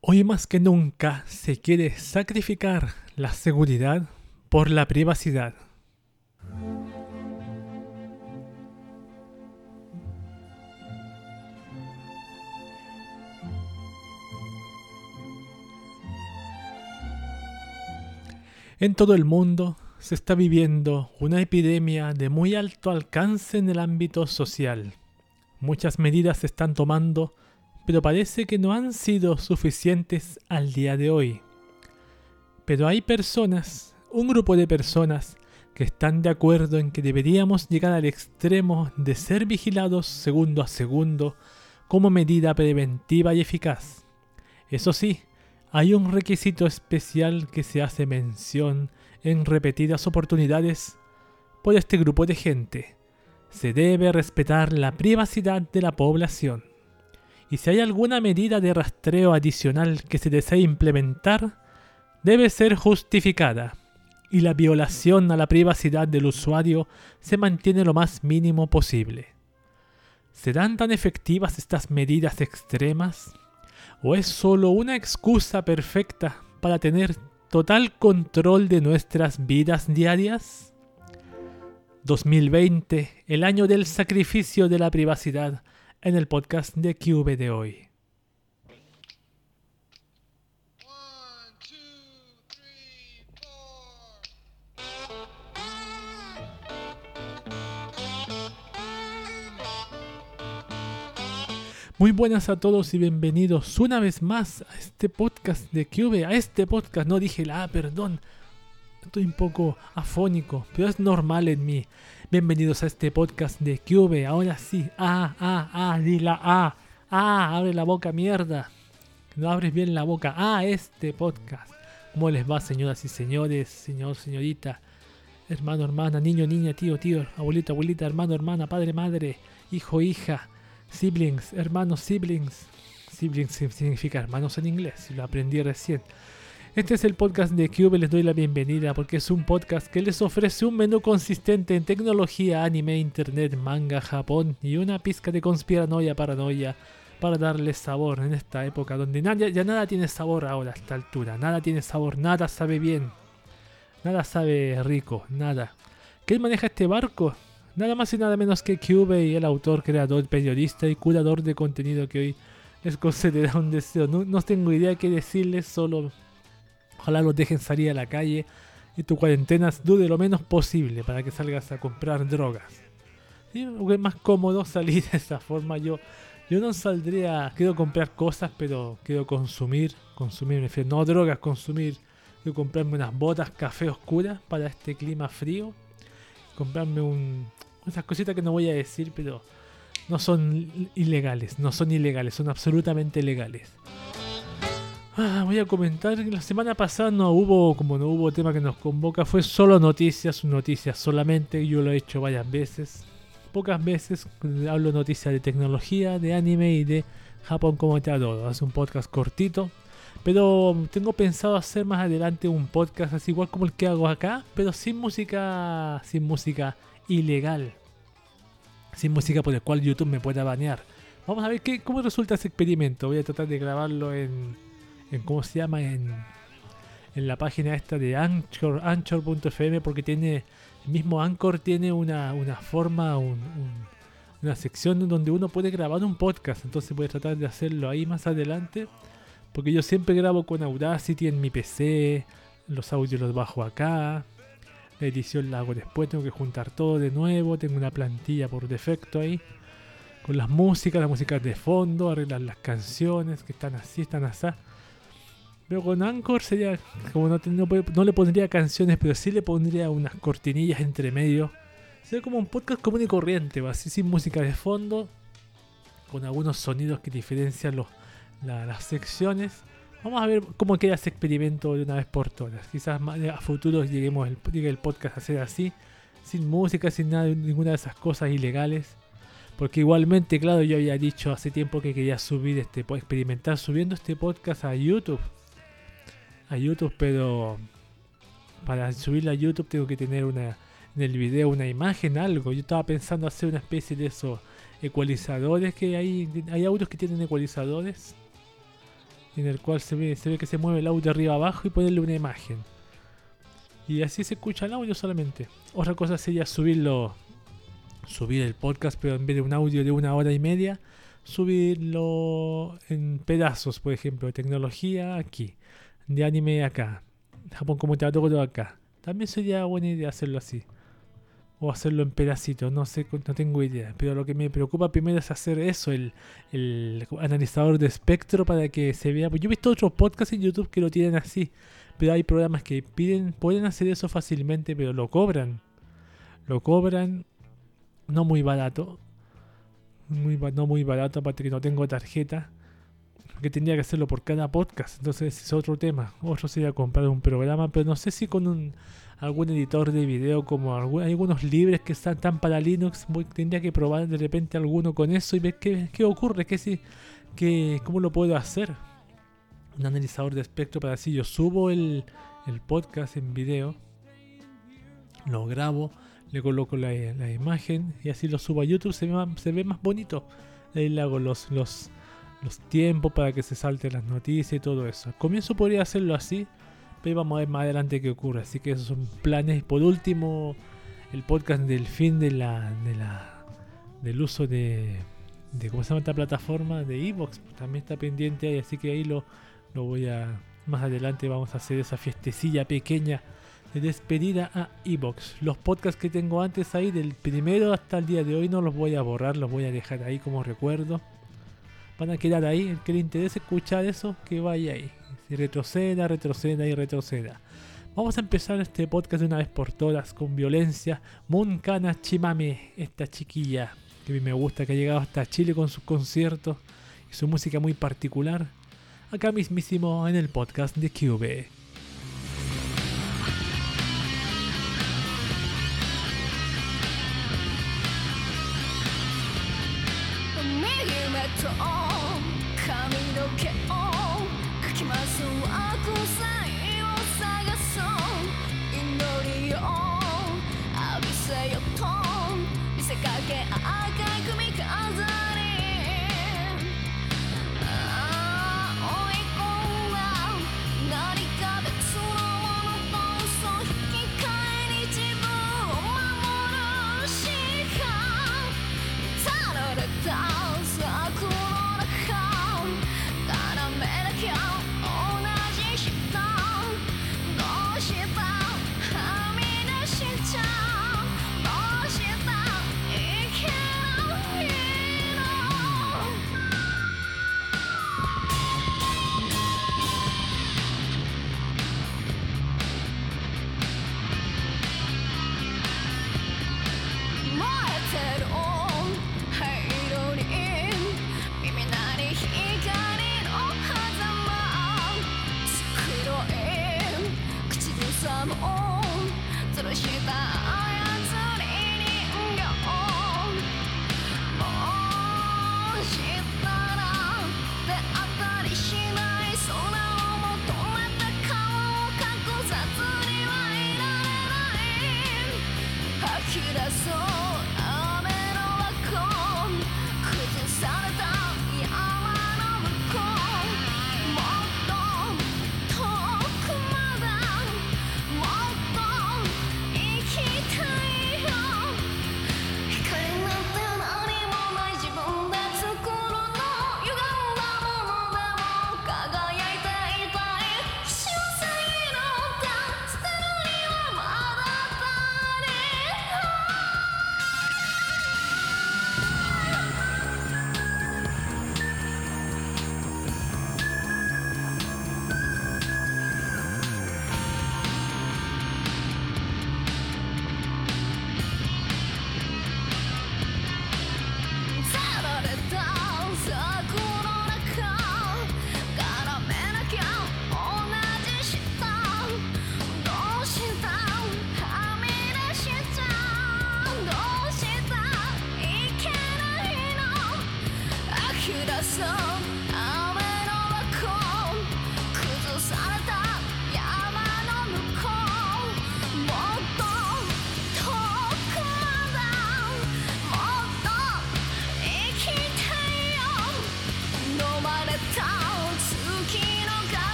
Hoy más que nunca se quiere sacrificar la seguridad por la privacidad. En todo el mundo se está viviendo una epidemia de muy alto alcance en el ámbito social. Muchas medidas se están tomando, pero parece que no han sido suficientes al día de hoy. Pero hay personas, un grupo de personas, que están de acuerdo en que deberíamos llegar al extremo de ser vigilados segundo a segundo como medida preventiva y eficaz. Eso sí, hay un requisito especial que se hace mención en repetidas oportunidades por este grupo de gente. Se debe respetar la privacidad de la población. Y si hay alguna medida de rastreo adicional que se desee implementar, debe ser justificada y la violación a la privacidad del usuario se mantiene lo más mínimo posible. ¿Serán tan efectivas estas medidas extremas? ¿O es solo una excusa perfecta para tener total control de nuestras vidas diarias? 2020, el año del sacrificio de la privacidad, en el podcast de QV de hoy. Muy buenas a todos y bienvenidos una vez más a este podcast de QV, a este podcast, no dije la, perdón, estoy un poco afónico, pero es normal en mí. Bienvenidos a este podcast de QV, ahora sí, ah, ah, ah, di la ah, ah, abre la boca, mierda. No abres bien la boca, ah, este podcast. ¿Cómo les va, señoras y señores, señor, señorita, hermano, hermana, niño, niña, tío, tío, abuelita, abuelita, hermano, hermana, padre, madre, hijo, hija? Siblings, hermanos, siblings. Siblings significa hermanos en inglés, lo aprendí recién. Este es el podcast de Cube, les doy la bienvenida porque es un podcast que les ofrece un menú consistente en tecnología, anime, internet, manga, Japón y una pizca de conspiranoia, paranoia para darles sabor en esta época donde ya nada tiene sabor ahora a esta altura, nada tiene sabor, nada sabe bien, nada sabe rico, nada. ¿Quién maneja este barco? Nada más y nada menos que Cube el autor, creador, periodista y curador de contenido que hoy les concederá un deseo. No, tengo idea qué decirles, solo ojalá los dejen salir a la calle y tu cuarentena dude lo menos posible para que salgas a comprar drogas. ¿Sí? es más cómodo salir de esa forma. Yo, yo no saldría, quiero comprar cosas, pero quiero consumir, consumir, me no drogas, consumir. Quiero comprarme unas botas café oscuras para este clima frío. Comprarme un, esas cositas que no voy a decir, pero no son ilegales, no son ilegales, son absolutamente legales. Ah, voy a comentar que la semana pasada no hubo, como no hubo tema que nos convoca, fue solo noticias, noticias solamente, yo lo he hecho varias veces, pocas veces, hablo noticias de tecnología, de anime y de Japón como te adoro, es un podcast cortito, pero tengo pensado hacer más adelante un podcast así igual como el que hago acá, pero sin música, sin música ilegal sin música por el cual YouTube me pueda banear. Vamos a ver qué, cómo resulta ese experimento. Voy a tratar de grabarlo en, en ¿cómo se llama? En, en la página esta de Anchor, Anchor.fm porque tiene, el mismo Anchor tiene una, una forma, una sección donde uno puede grabar un podcast. Entonces voy a tratar de hacerlo ahí más adelante. Porque yo siempre grabo con Audacity en mi PC. Los audios los bajo acá. La edición la hago después, tengo que juntar todo de nuevo, tengo una plantilla por defecto ahí. Con las músicas, las músicas de fondo, arreglar las canciones que están así, están así. Pero con Anchor sería, como no, le pondría canciones, pero sí le pondría unas cortinillas entre medio. Sería como un podcast común y corriente, así sin música de fondo, con algunos sonidos que diferencian los, las secciones. Vamos a ver cómo queda ese experimento de una vez por todas. Quizás a futuro lleguemos el, llegue el podcast a ser así, sin música, sin nada, ninguna de esas cosas ilegales. Porque igualmente, claro, yo había dicho hace tiempo que quería subir este, experimentar subiendo este podcast a YouTube. A YouTube, pero para subirlo a YouTube tengo que tener una en el video una imagen, algo. Yo estaba pensando hacer una especie de esos ecualizadores que hay, hay audios que tienen ecualizadores en el cual se ve, se ve que se mueve el audio arriba abajo y ponerle una imagen. Y así se escucha el audio solamente. Otra cosa sería subirlo, subir el podcast, pero en vez de un audio de una hora y media, subirlo en pedazos, por ejemplo, de tecnología aquí, de anime acá, Japón como te todo acá. También sería buena idea hacerlo así. O hacerlo en pedacitos, no sé, no tengo idea. Pero lo que me preocupa primero es hacer eso, el, el analizador de espectro para que se vea. Pues yo he visto otros podcasts en YouTube que lo tienen así. Pero hay programas que piden, pueden hacer eso fácilmente, pero lo cobran. Lo cobran no muy barato. Muy, no muy barato, aparte que no tengo tarjeta. Que tendría que hacerlo por cada podcast. Entonces es otro tema. Otro sería comprar un programa, pero no sé si con un algún editor de video como hay algunos libres que están tan para Linux. tendría que probar de repente alguno con eso y ver qué, qué ocurre, qué, si, qué, cómo lo puedo hacer un analizador de espectro para así yo subo el, podcast en video, lo grabo, le coloco la, imagen y así lo subo a YouTube, se ve más, se ve más bonito. Ahí le hago los, los, los tiempos para que se salten las noticias y todo eso. Comienzo podría hacerlo así, pero vamos a ver más adelante qué ocurre. Así que esos son planes. Por último, el podcast del fin de la, de la del uso de, de ¿cómo se llama esta plataforma? De Evox. También está pendiente ahí, así que ahí lo, lo voy a. Más adelante vamos a hacer esa fiestecilla pequeña de despedida a Evox. Los podcasts que tengo antes ahí, del primero hasta el día de hoy, no los voy a borrar, los voy a dejar ahí como recuerdo van a quedar ahí. El que le interese escuchar eso, que vaya ahí. Retroceda, retroceda y retroceda. Vamos a empezar este podcast de una vez por todas con violencia. Moncana Chimame, esta chiquilla que a mí me gusta, que ha llegado hasta Chile con sus conciertos y su música muy particular. Acá mismísimo en el podcast de QB. to I'm on 吊るした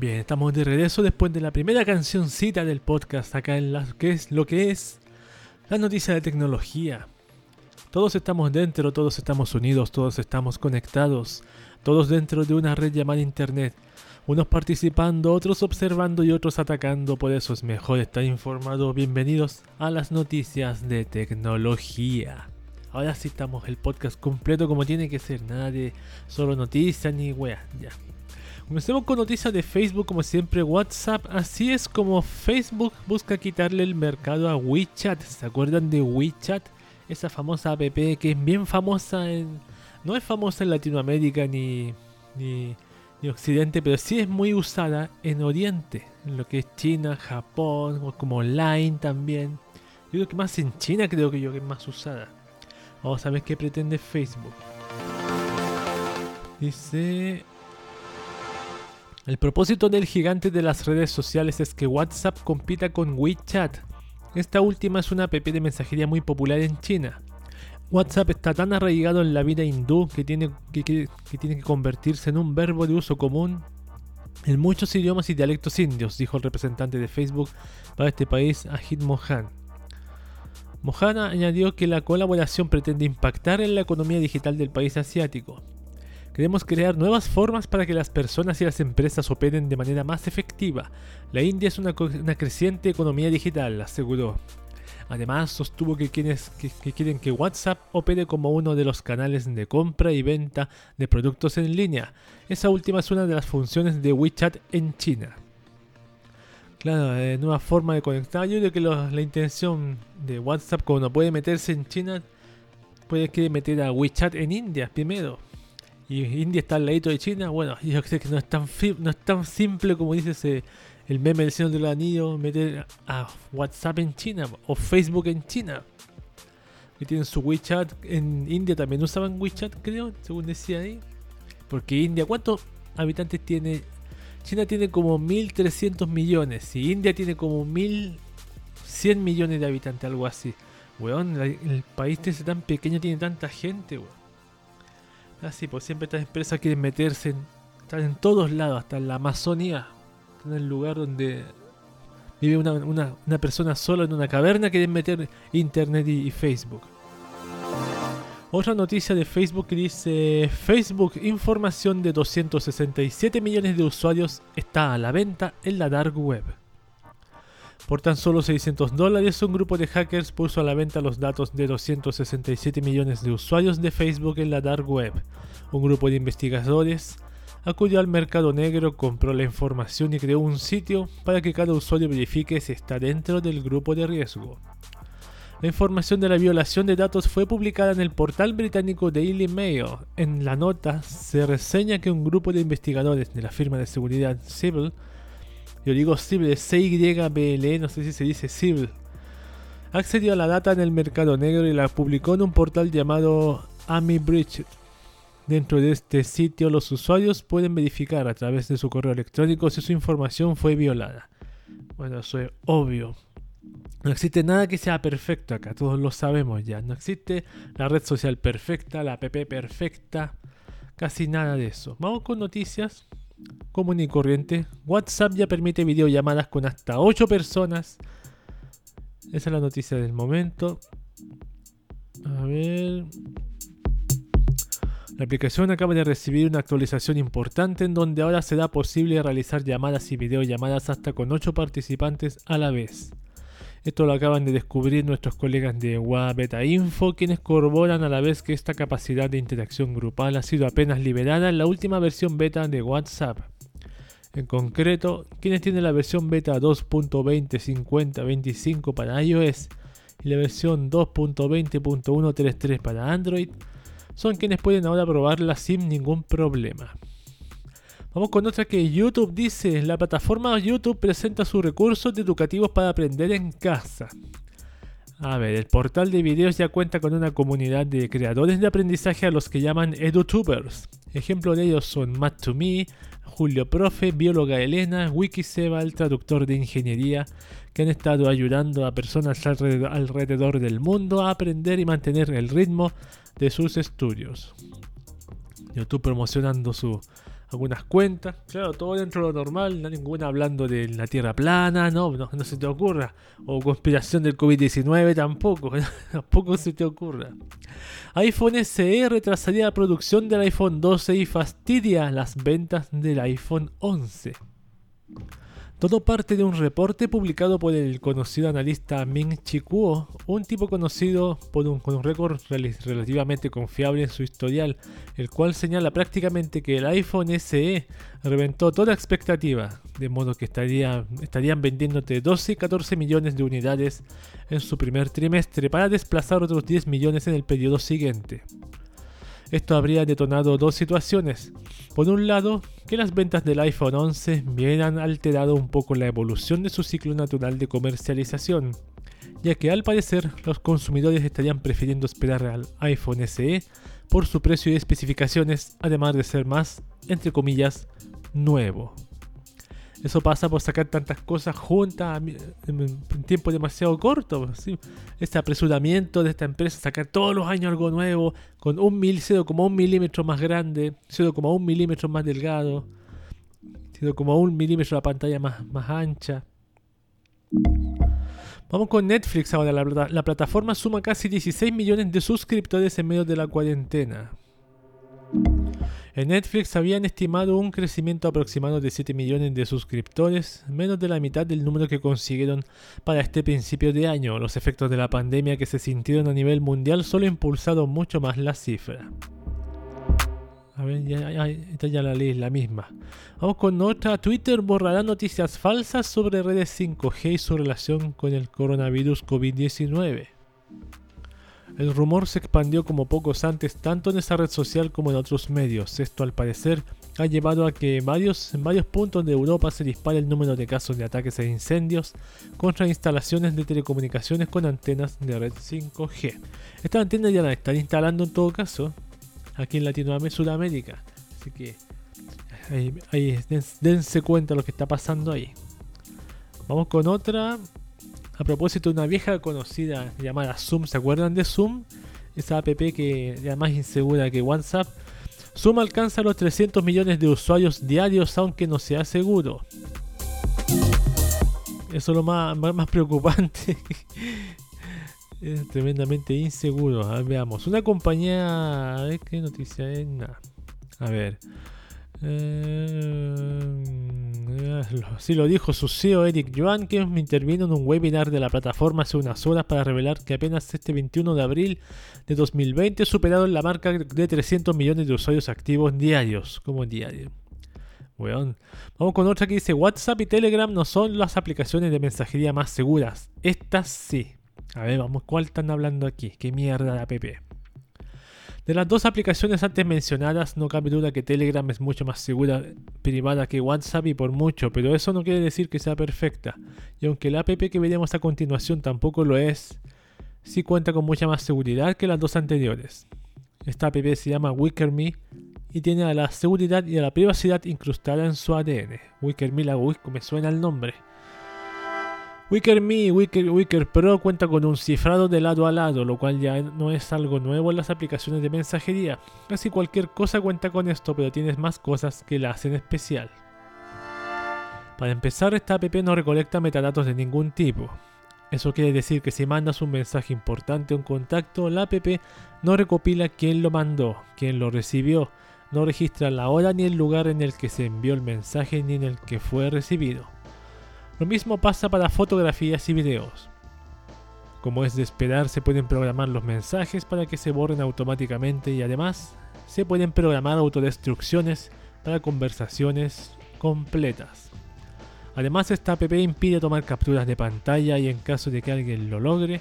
Bien, estamos de regreso después de la primera cancioncita del podcast acá en la, que es lo que es la noticia de tecnología. Todos estamos dentro, todos estamos unidos, todos estamos conectados, todos dentro de una red llamada Internet. Unos participando, otros observando y otros atacando, por eso es mejor estar informado. Bienvenidos a las noticias de tecnología. Ahora sí estamos el podcast completo como tiene que ser, nada de solo noticias ni weas, ya. Comencemos con noticias de Facebook, como siempre, WhatsApp. Así es como Facebook busca quitarle el mercado a WeChat. ¿Se acuerdan de WeChat? Esa famosa app que es bien famosa en... No es famosa en Latinoamérica ni, ni, Occidente, pero sí es muy usada en Oriente. En lo que es China, Japón, como Line también. Yo creo que más en China creo que yo que es más usada. Vamos a ver qué pretende Facebook. Dice... El propósito del gigante de las redes sociales es que WhatsApp compita con WeChat. Esta última es una app de mensajería muy popular en China. WhatsApp está tan arraigado en la vida hindú que tiene que, tiene que convertirse en un verbo de uso común en muchos idiomas y dialectos indios, dijo el representante de Facebook para este país, Ajit Mohan. Mohan añadió que la colaboración pretende impactar en la economía digital del país asiático. Queremos crear nuevas formas para que las personas y las empresas operen de manera más efectiva. La India es una, creciente economía digital, aseguró. Además, sostuvo que quienes quieren que WhatsApp opere como uno de los canales de compra y venta de productos en línea. Esa última es una de las funciones de WeChat en China. Claro, eh, nueva forma de conectar. Yo creo que la intención de WhatsApp, no puede meterse en China, puede que meter a WeChat en India primero y India está al ladito de China, bueno, yo sé que no es tan, no es tan simple como dice el meme del Señor del Anillo, meter a WhatsApp en China o Facebook en China. Que tienen su WeChat en India también usaban WeChat, creo, según decía ahí. Porque India, ¿cuántos habitantes tiene? China tiene como 1300 millones y India tiene como 1100 millones de habitantes, algo así. Weón, el país tan pequeño tiene tanta gente, weón. Así, pues siempre estas empresas quieren meterse en, están en todos lados, hasta en la Amazonía, en el lugar donde vive una, persona sola en una caverna, quieren meter internet y, Facebook. Otra noticia de Facebook que dice Facebook información de 267 millones de usuarios está a la venta en la dark web. Por tan solo 600 dólares, un grupo de hackers puso a la venta los datos de 267 millones de usuarios de Facebook en la dark web. Un grupo de investigadores acudió al mercado negro, compró la información y creó un sitio para que cada usuario verifique si está dentro del grupo de riesgo. La información de la violación de datos fue publicada en el portal británico Daily Mail. En la nota se reseña que un grupo de investigadores de la firma de seguridad Civil yo digo Civil, C-Y-B-L-E, no sé si se dice Civil. Accedió a la data en el mercado negro y la publicó en un portal llamado AmiBridge. Dentro de este sitio los usuarios pueden verificar a través de su correo electrónico si su información fue violada. Bueno, eso es obvio. No existe nada que sea perfecto acá, todos lo sabemos ya. No existe la red social perfecta, la app perfecta, casi nada de eso. Vamos con noticias común y corriente. WhatsApp ya permite videollamadas con hasta 8 personas. Esa es la noticia del momento. A ver. La aplicación acaba de recibir una actualización importante en donde ahora será posible realizar llamadas y videollamadas hasta con 8 participantes a la vez. Esto lo acaban de descubrir nuestros colegas de Beta Info, quienes corroboran a la vez que esta capacidad de interacción grupal ha sido apenas liberada en la última versión beta de WhatsApp. En concreto, quienes tienen la versión beta 2.20.50.25 para iOS y la versión 2.20.133 para Android, son quienes pueden ahora probarla sin ningún problema. Vamos con otra que YouTube dice, la plataforma YouTube presenta sus recursos educativos para aprender en casa. A ver, el portal de videos ya cuenta con una comunidad de creadores de aprendizaje a los que llaman edutubers. Ejemplos de ellos son Matt2Me, Julio Profe, Bióloga Elena, Wikiseba, el traductor de ingeniería, que han estado ayudando a personas alrededor del mundo a aprender y mantener el ritmo de sus estudios. YouTube promocionando su algunas cuentas. Claro, todo dentro de lo normal, no ninguna hablando de la Tierra plana, no, no, no se te ocurra. O conspiración del COVID-19 tampoco, tampoco se te ocurra. iPhone SE retrasaría la producción del iPhone 12 y fastidia las ventas del iPhone 11. Todo parte de un reporte publicado por el conocido analista Ming Chi Kuo, un tipo conocido por un, con un récord relativamente confiable en su historial, el cual señala prácticamente que el iPhone SE reventó toda expectativa, de modo que estaría, estarían vendiéndote 12 y 14 millones de unidades en su primer trimestre para desplazar otros 10 millones en el periodo siguiente. Esto habría detonado dos situaciones. Por un lado, que las ventas del iPhone 11 hubieran alterado un poco la evolución de su ciclo natural de comercialización, ya que al parecer los consumidores estarían prefiriendo esperar al iPhone SE por su precio y especificaciones, además de ser más, entre comillas, nuevo. Eso pasa por sacar tantas cosas juntas en un tiempo demasiado corto. Este apresuramiento de esta empresa, sacar todos los años algo nuevo, con un mil, 0,1 milímetro más grande, 0,1 milímetro más delgado, 0,1 milímetro la pantalla más, más ancha. Vamos con Netflix ahora. La, la plataforma suma casi 16 millones de suscriptores en medio de la cuarentena. En Netflix habían estimado un crecimiento aproximado de 7 millones de suscriptores, menos de la mitad del número que consiguieron para este principio de año. Los efectos de la pandemia que se sintieron a nivel mundial solo impulsaron mucho más la cifra. A ver, ya, esta ya la ley la misma. Vamos con otra. Twitter borrará noticias falsas sobre redes 5G y su relación con el coronavirus COVID-19. El rumor se expandió como pocos antes tanto en esa red social como en otros medios. Esto al parecer ha llevado a que varios, en varios puntos de Europa se dispare el número de casos de ataques e incendios contra instalaciones de telecomunicaciones con antenas de red 5G. Estas antenas ya las están instalando en todo caso aquí en Latinoamérica, Sudamérica. Así que ahí, dense cuenta lo que está pasando ahí. Vamos con otra a propósito una vieja conocida llamada Zoom, ¿se acuerdan de Zoom? Esa app que era más insegura que WhatsApp. Zoom alcanza los 300 millones de usuarios diarios aunque no sea seguro. Eso es lo más, preocupante. es tremendamente inseguro. A ver, veamos. Una compañía... ¿Qué noticia es? A ver. Eh, sí lo dijo su CEO Eric Yuan, que intervino en un webinar de la plataforma hace unas horas para revelar que apenas este 21 de abril de 2020 superaron la marca de 300 millones de usuarios activos diarios. Como diario. Vamos con otra que dice WhatsApp y Telegram no son las aplicaciones de mensajería más seguras. Estas sí. A ver, vamos, ¿cuál están hablando aquí? ¿Qué mierda de app? De las dos aplicaciones antes mencionadas, no cabe duda que Telegram es mucho más segura privada que WhatsApp y por mucho, pero eso no quiere decir que sea perfecta. Y aunque la app que veremos a continuación tampoco lo es, sí cuenta con mucha más seguridad que las dos anteriores. Esta app se llama WickerMe y tiene a la seguridad y a la privacidad incrustada en su ADN. WickerMe la me suena el nombre. WickerMe y Wicker, Wicker Pro cuenta con un cifrado de lado a lado, lo cual ya no es algo nuevo en las aplicaciones de mensajería. Casi cualquier cosa cuenta con esto, pero tienes más cosas que la hacen especial. Para empezar, esta app no recolecta metadatos de ningún tipo. Eso quiere decir que si mandas un mensaje importante a un contacto, la app no recopila quién lo mandó, quién lo recibió, no registra la hora ni el lugar en el que se envió el mensaje ni en el que fue recibido. Lo mismo pasa para fotografías y videos. Como es de esperar, se pueden programar los mensajes para que se borren automáticamente y además se pueden programar autodestrucciones para conversaciones completas. Además, esta app impide tomar capturas de pantalla y en caso de que alguien lo logre,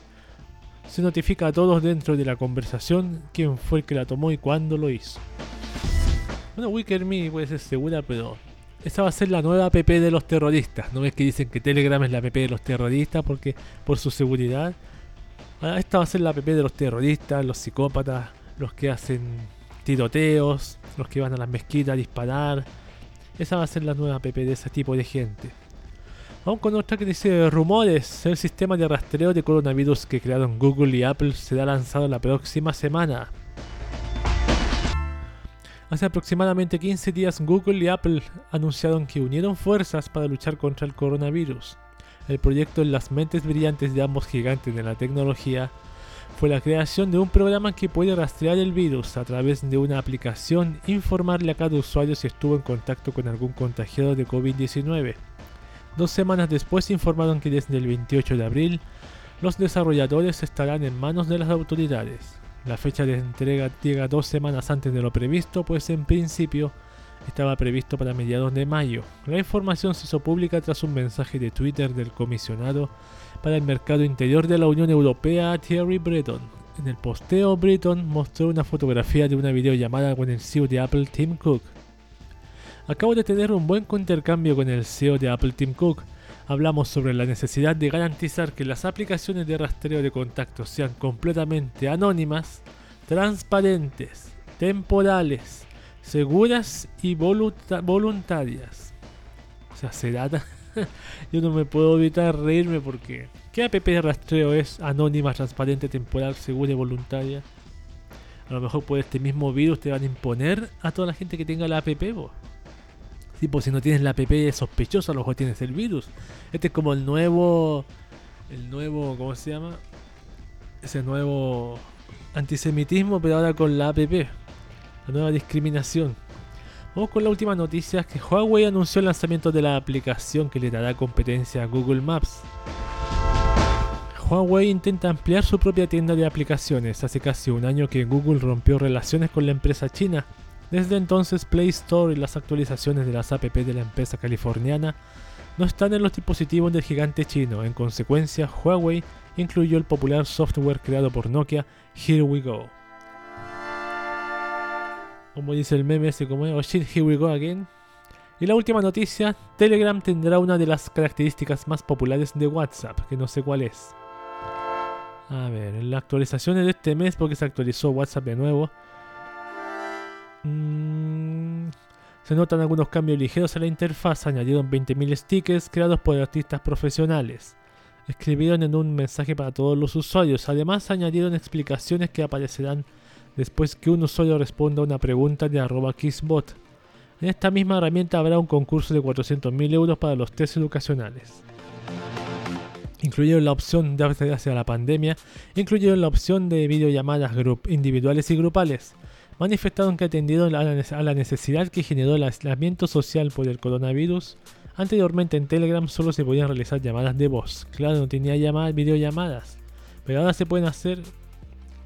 se notifica a todos dentro de la conversación quién fue el que la tomó y cuándo lo hizo. Bueno, WickerMe puede ser segura, pero esa va a ser la nueva app de los terroristas. ¿No ves que dicen que Telegram es la app de los terroristas porque por su seguridad? Ah, esta va a ser la app de los terroristas, los psicópatas, los que hacen tiroteos, los que van a las mezquitas a disparar. Esa va a ser la nueva app de ese tipo de gente. Vamos con otra que dice rumores. El sistema de rastreo de coronavirus que crearon Google y Apple será lanzado la próxima semana. Hace aproximadamente 15 días Google y Apple anunciaron que unieron fuerzas para luchar contra el coronavirus. El proyecto en las mentes brillantes de ambos gigantes de la tecnología fue la creación de un programa que puede rastrear el virus a través de una aplicación, informarle a cada usuario si estuvo en contacto con algún contagiado de COVID-19. Dos semanas después informaron que desde el 28 de abril los desarrolladores estarán en manos de las autoridades. La fecha de entrega llega dos semanas antes de lo previsto, pues en principio estaba previsto para mediados de mayo. La información se hizo pública tras un mensaje de Twitter del comisionado para el mercado interior de la Unión Europea, Thierry Breton. En el posteo, Breton mostró una fotografía de una videollamada con el CEO de Apple, Tim Cook. Acabo de tener un buen intercambio con el CEO de Apple, Tim Cook hablamos sobre la necesidad de garantizar que las aplicaciones de rastreo de contactos sean completamente anónimas, transparentes, temporales, seguras y voluntarias. O sea, será. Yo no me puedo evitar reírme porque. ¿Qué app de rastreo es anónima, transparente, temporal, segura y voluntaria? A lo mejor por este mismo virus te van a imponer a toda la gente que tenga la app. Tipo, si no tienes la app sospechosa, a lo mejor tienes el virus. Este es como el nuevo. El nuevo. ¿Cómo se llama? Ese nuevo antisemitismo, pero ahora con la app. La nueva discriminación. Vamos con la última noticia: que Huawei anunció el lanzamiento de la aplicación que le dará competencia a Google Maps. Huawei intenta ampliar su propia tienda de aplicaciones. Hace casi un año que Google rompió relaciones con la empresa china desde entonces Play Store y las actualizaciones de las app de la empresa californiana no están en los dispositivos del gigante chino. En consecuencia, Huawei incluyó el popular software creado por Nokia, Here We Go. Como dice el meme ese como, oh shit, here we go again. Y la última noticia, Telegram tendrá una de las características más populares de WhatsApp, que no sé cuál es. A ver, en las actualizaciones de este mes, porque se actualizó WhatsApp de nuevo, Mm, se notan algunos cambios ligeros en la interfaz. Añadieron 20.000 stickers creados por artistas profesionales. Escribieron en un mensaje para todos los usuarios. Además, añadieron explicaciones que aparecerán después que un usuario responda a una pregunta de arroba Kissbot. En esta misma herramienta habrá un concurso de 400.000 euros para los test educacionales. Incluyeron la opción de hacia la pandemia, incluyeron la opción de videollamadas individuales y grupales manifestaron que atendieron a la necesidad que generó el aislamiento social por el coronavirus. Anteriormente en Telegram solo se podían realizar llamadas de voz. Claro, no tenía llamadas, videollamadas. Pero ahora se pueden hacer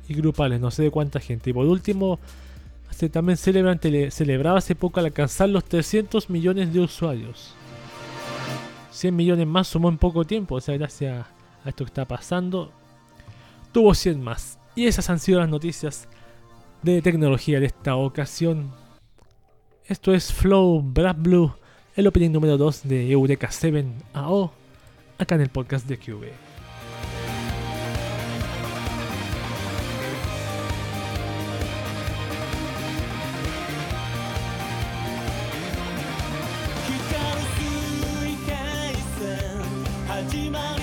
y grupales, no sé de cuánta gente. Y por último, se también celebran, celebraba hace poco al alcanzar los 300 millones de usuarios. 100 millones más sumó en poco tiempo, o sea, gracias a esto que está pasando, tuvo 100 más. Y esas han sido las noticias de tecnología de esta ocasión. Esto es Flow Black Blue, el opening número 2 de Eureka 7 AO, acá en el podcast de QV. 目指す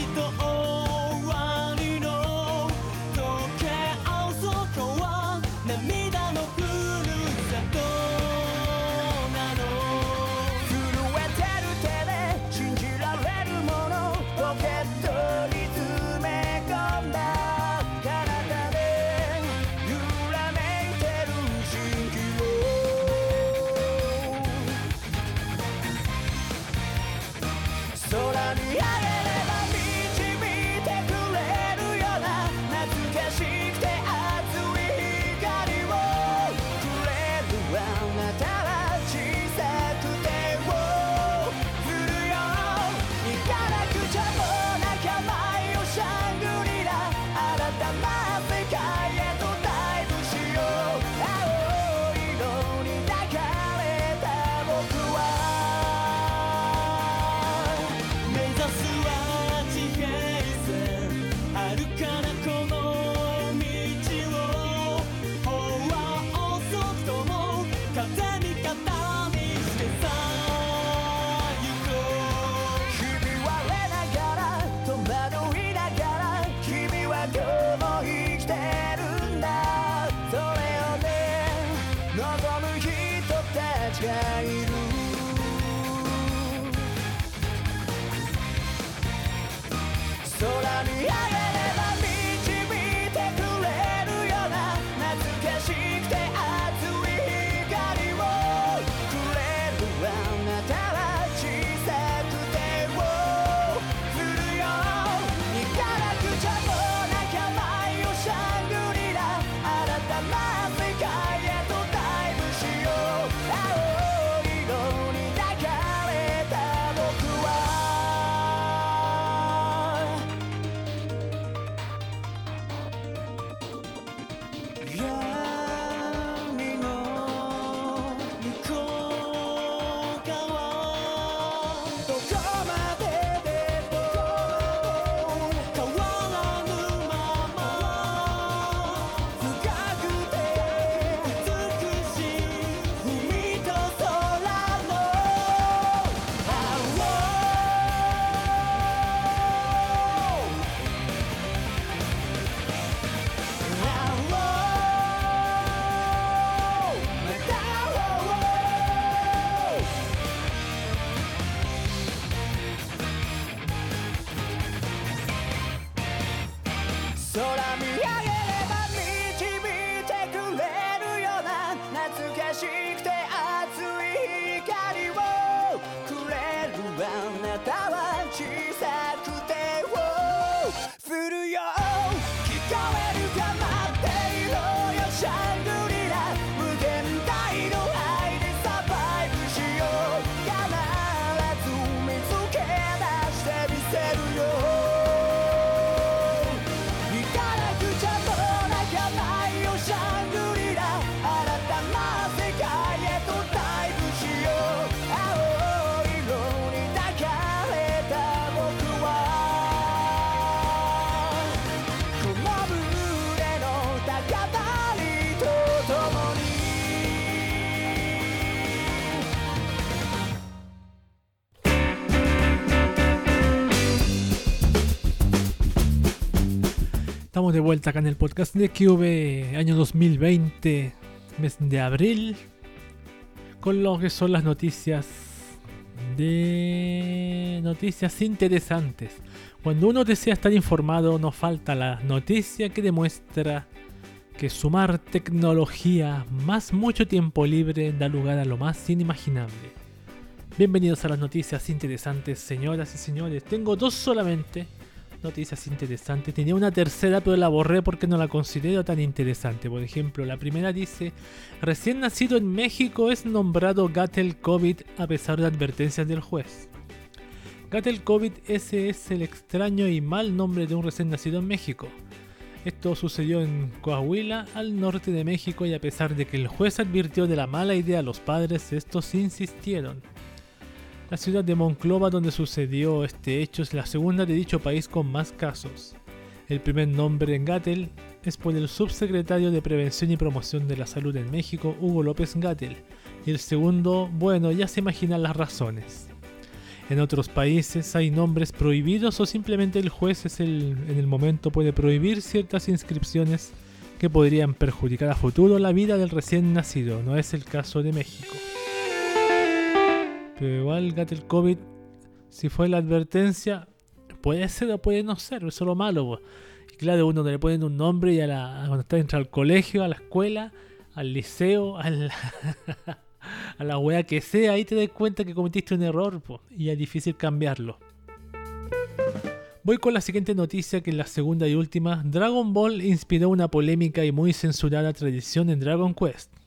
De vuelta acá en el podcast de QV, año 2020, mes de abril, con lo que son las noticias de noticias interesantes. Cuando uno desea estar informado, nos falta la noticia que demuestra que sumar tecnología más mucho tiempo libre da lugar a lo más inimaginable. Bienvenidos a las noticias interesantes, señoras y señores. Tengo dos solamente noticias interesantes. Tenía una tercera, pero la borré porque no la considero tan interesante. Por ejemplo, la primera dice: Recién nacido en México es nombrado Gatel COVID a pesar de advertencias del juez. Gatel COVID, ese es el extraño y mal nombre de un recién nacido en México. Esto sucedió en Coahuila, al norte de México, y a pesar de que el juez advirtió de la mala idea a los padres, estos insistieron. La ciudad de Monclova donde sucedió este hecho es la segunda de dicho país con más casos. El primer nombre en Gatel es por el subsecretario de Prevención y Promoción de la Salud en México, Hugo López Gatel, y el segundo, bueno, ya se imaginan las razones. En otros países hay nombres prohibidos o simplemente el juez en el momento puede prohibir ciertas inscripciones que podrían perjudicar a futuro la vida del recién nacido. No es el caso de México. Pero igual Gatel COVID, si fue la advertencia, puede ser o puede no ser, eso es lo malo. claro, uno le ponen un nombre y a la, cuando está entra al colegio, a la escuela, al liceo, a la, wea que sea, ahí te das cuenta que cometiste un error y es difícil cambiarlo. Voy con la siguiente noticia que es la segunda y última. Dragon Ball inspiró una polémica y muy censurada tradición en Dragon Quest.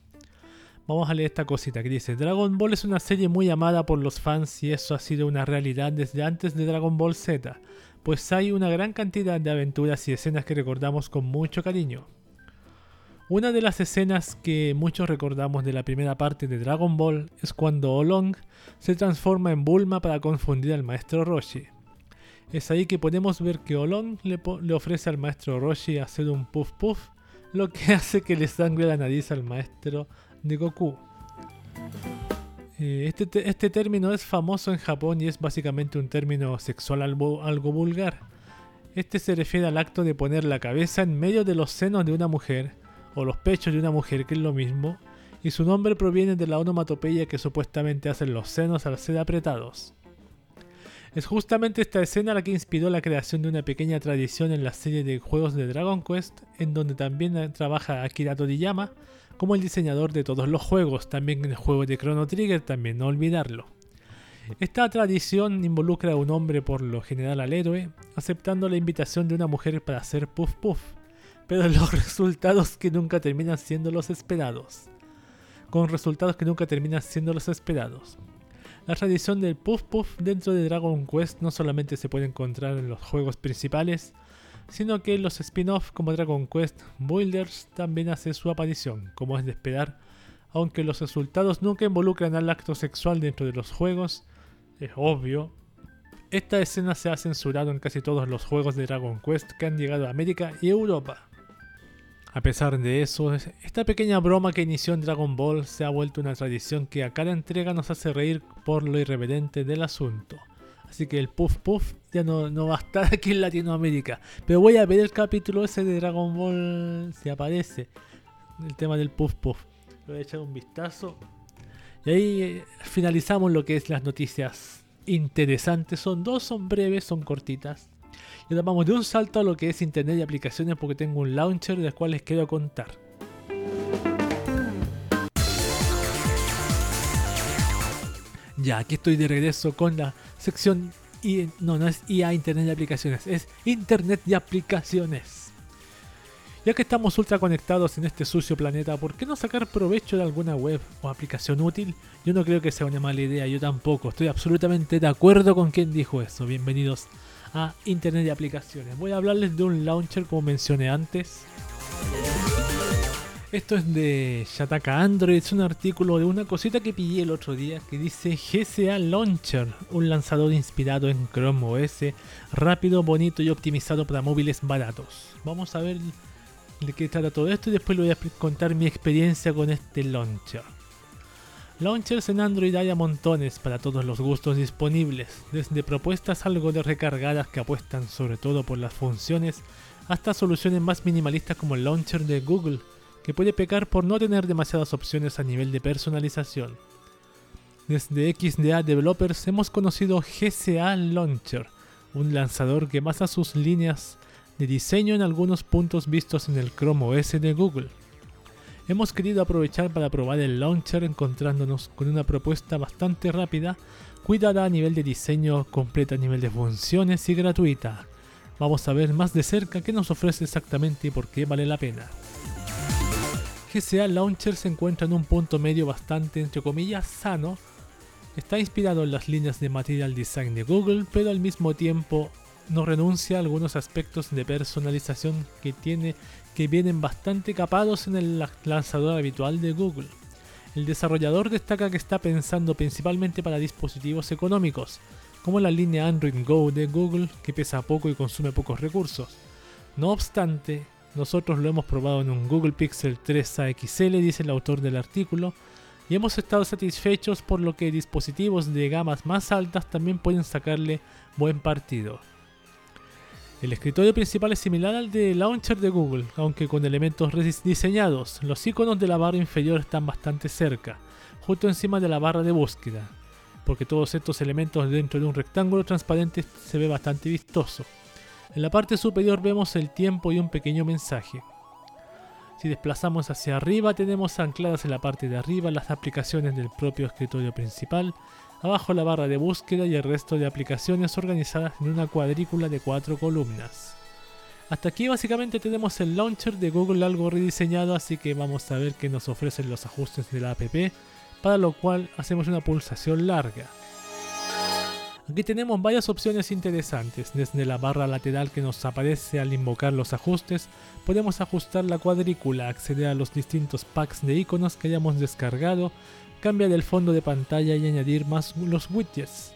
Vamos a leer esta cosita que dice, Dragon Ball es una serie muy amada por los fans y eso ha sido una realidad desde antes de Dragon Ball Z, pues hay una gran cantidad de aventuras y escenas que recordamos con mucho cariño. Una de las escenas que muchos recordamos de la primera parte de Dragon Ball es cuando Olong se transforma en Bulma para confundir al maestro Roshi. Es ahí que podemos ver que Olong le, le ofrece al maestro Roshi hacer un puff puff, lo que hace que le sangre la nariz al maestro de Goku. Eh, Este, te- este término es famoso en Japón y es básicamente un término sexual algo, algo vulgar. Este se refiere al acto de poner la cabeza en medio de los senos de una mujer, o los pechos de una mujer, que es lo mismo, y su nombre proviene de la onomatopeya que supuestamente hacen los senos al ser apretados. Es justamente esta escena la que inspiró la creación de una pequeña tradición en la serie de juegos de Dragon Quest, en donde también trabaja Akira Toriyama como el diseñador de todos los juegos, también en el juego de Chrono Trigger, también no olvidarlo. Esta tradición involucra a un hombre, por lo general al héroe, aceptando la invitación de una mujer para hacer puff puff, pero los resultados que nunca terminan siendo los esperados. Con resultados que nunca terminan siendo los esperados. La tradición del puff puff dentro de Dragon Quest no solamente se puede encontrar en los juegos principales, sino que los spin-off como Dragon Quest Builders también hace su aparición, como es de esperar, aunque los resultados nunca involucran al acto sexual dentro de los juegos, es obvio. Esta escena se ha censurado en casi todos los juegos de Dragon Quest que han llegado a América y Europa. A pesar de eso, esta pequeña broma que inició en Dragon Ball se ha vuelto una tradición que a cada entrega nos hace reír por lo irreverente del asunto. Así que el puff puff ya no, no, va a estar aquí en Latinoamérica. Pero voy a ver el capítulo ese de Dragon Ball si aparece. El tema del puff puff. voy a echar un vistazo. Y ahí eh, finalizamos lo que es las noticias interesantes. Son dos, son breves, son cortitas. Y ahora vamos de un salto a lo que es internet y aplicaciones porque tengo un launcher del cual les quiero contar. Ya, aquí estoy de regreso con la sección y no, no es IA Internet y aplicaciones, es Internet y aplicaciones. Ya que estamos ultra conectados en este sucio planeta, ¿por qué no sacar provecho de alguna web o aplicación útil? Yo no creo que sea una mala idea, yo tampoco. Estoy absolutamente de acuerdo con quien dijo eso. Bienvenidos a Internet y aplicaciones. Voy a hablarles de un launcher como mencioné antes. Esto es de Shataka Android, es un artículo de una cosita que pillé el otro día que dice GCA Launcher, un lanzador inspirado en Chrome OS, rápido, bonito y optimizado para móviles baratos. Vamos a ver de qué trata todo esto y después le voy a contar mi experiencia con este launcher. Launchers en Android hay a montones para todos los gustos disponibles, desde propuestas algo de recargadas que apuestan sobre todo por las funciones, hasta soluciones más minimalistas como el launcher de Google, que puede pecar por no tener demasiadas opciones a nivel de personalización. Desde XDA Developers hemos conocido GCA Launcher, un lanzador que basa sus líneas de diseño en algunos puntos vistos en el Chrome OS de Google hemos querido aprovechar para probar el launcher encontrándonos con una propuesta bastante rápida, cuidada a nivel de diseño, completa a nivel de funciones y gratuita. Vamos a ver más de cerca qué nos ofrece exactamente y por qué vale la pena. GCA Launcher se encuentra en un punto medio bastante, entre comillas, sano. Está inspirado en las líneas de Material Design de Google, pero al mismo tiempo no renuncia a algunos aspectos de personalización que tiene que vienen bastante capados en el lanzador habitual de Google. El desarrollador destaca que está pensando principalmente para dispositivos económicos, como la línea Android Go de Google, que pesa poco y consume pocos recursos. No obstante, nosotros lo hemos probado en un Google Pixel 3a XL, dice el autor del artículo, y hemos estado satisfechos por lo que dispositivos de gamas más altas también pueden sacarle buen partido. El escritorio principal es similar al de Launcher de Google, aunque con elementos rediseñados. Los iconos de la barra inferior están bastante cerca, justo encima de la barra de búsqueda, porque todos estos elementos dentro de un rectángulo transparente se ve bastante vistoso. En la parte superior vemos el tiempo y un pequeño mensaje. Si desplazamos hacia arriba tenemos ancladas en la parte de arriba las aplicaciones del propio escritorio principal abajo la barra de búsqueda y el resto de aplicaciones organizadas en una cuadrícula de cuatro columnas. Hasta aquí básicamente tenemos el launcher de Google algo rediseñado, así que vamos a ver qué nos ofrecen los ajustes de la app, para lo cual hacemos una pulsación larga. Aquí tenemos varias opciones interesantes, desde la barra lateral que nos aparece al invocar los ajustes, podemos ajustar la cuadrícula, acceder a los distintos packs de iconos que hayamos descargado, cambiar el fondo de pantalla y añadir más los widgets.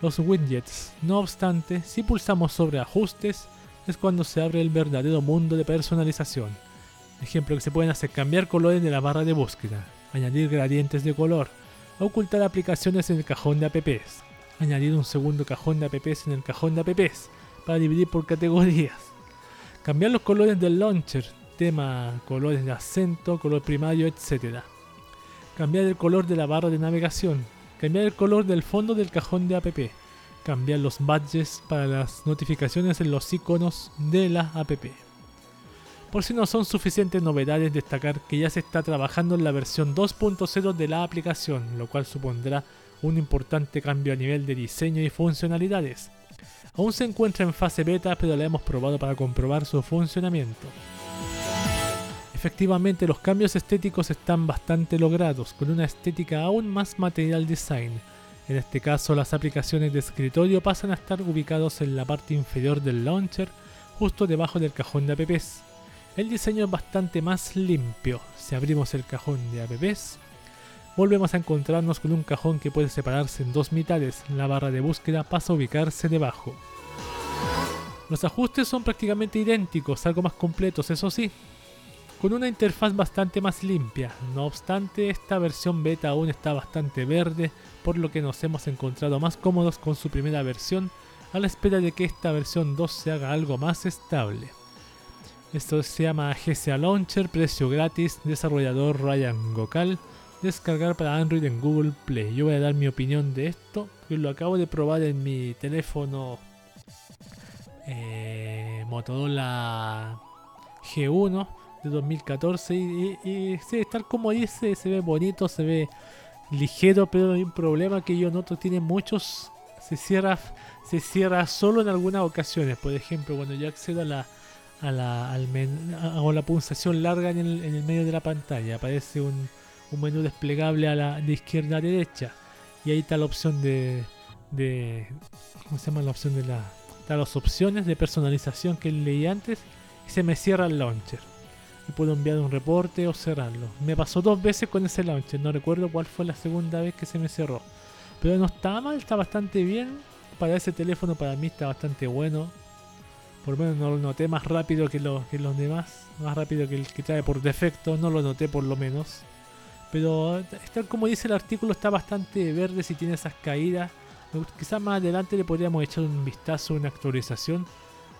Los widgets, no obstante, si pulsamos sobre ajustes, es cuando se abre el verdadero mundo de personalización. Ejemplo que se pueden hacer cambiar colores de la barra de búsqueda, añadir gradientes de color, ocultar aplicaciones en el cajón de apps, añadir un segundo cajón de apps en el cajón de apps para dividir por categorías, cambiar los colores del launcher, tema, colores de acento, color primario, etc cambiar el color de la barra de navegación, cambiar el color del fondo del cajón de app, cambiar los badges para las notificaciones en los iconos de la app. Por si no son suficientes novedades, destacar que ya se está trabajando en la versión 2.0 de la aplicación, lo cual supondrá un importante cambio a nivel de diseño y funcionalidades. Aún se encuentra en fase beta, pero la hemos probado para comprobar su funcionamiento. Efectivamente, los cambios estéticos están bastante logrados, con una estética aún más material design. En este caso, las aplicaciones de escritorio pasan a estar ubicados en la parte inferior del launcher, justo debajo del cajón de apps. El diseño es bastante más limpio. Si abrimos el cajón de apps, volvemos a encontrarnos con un cajón que puede separarse en dos mitades. La barra de búsqueda pasa a ubicarse debajo. Los ajustes son prácticamente idénticos, algo más completos, eso sí, con una interfaz bastante más limpia. No obstante, esta versión beta aún está bastante verde, por lo que nos hemos encontrado más cómodos con su primera versión, a la espera de que esta versión 2 se haga algo más estable. Esto se llama GCA Launcher, precio gratis, desarrollador Ryan Gokal, descargar para Android en Google Play. Yo voy a dar mi opinión de esto, lo acabo de probar en mi teléfono eh, Motorola G1 de 2014 y, y, sí, tal como dice, se ve bonito, se ve ligero, pero hay un problema que yo noto, tiene muchos, se cierra, se cierra solo en algunas ocasiones, por ejemplo, cuando yo accedo a la a la, al men, hago la pulsación larga en el, medio de la pantalla. Aparece un, un, menú desplegable a la de izquierda a derecha. Y ahí está la opción de. ¿Cómo se llama la opción de la.? Está las opciones de personalización que leí antes. Y se me cierra el launcher. Y puedo enviar un reporte o cerrarlo. Me pasó dos veces con ese launcher. No recuerdo cuál fue la segunda vez que se me cerró. Pero no está mal, está bastante bien. Para ese teléfono, para mí está bastante bueno por lo menos no lo noté más rápido que, lo, que los demás, más rápido que el que trae por defecto, no lo noté por lo menos. Pero tal como dice el artículo, está bastante verde si tiene esas caídas. Quizás más adelante le podríamos echar un vistazo, una actualización,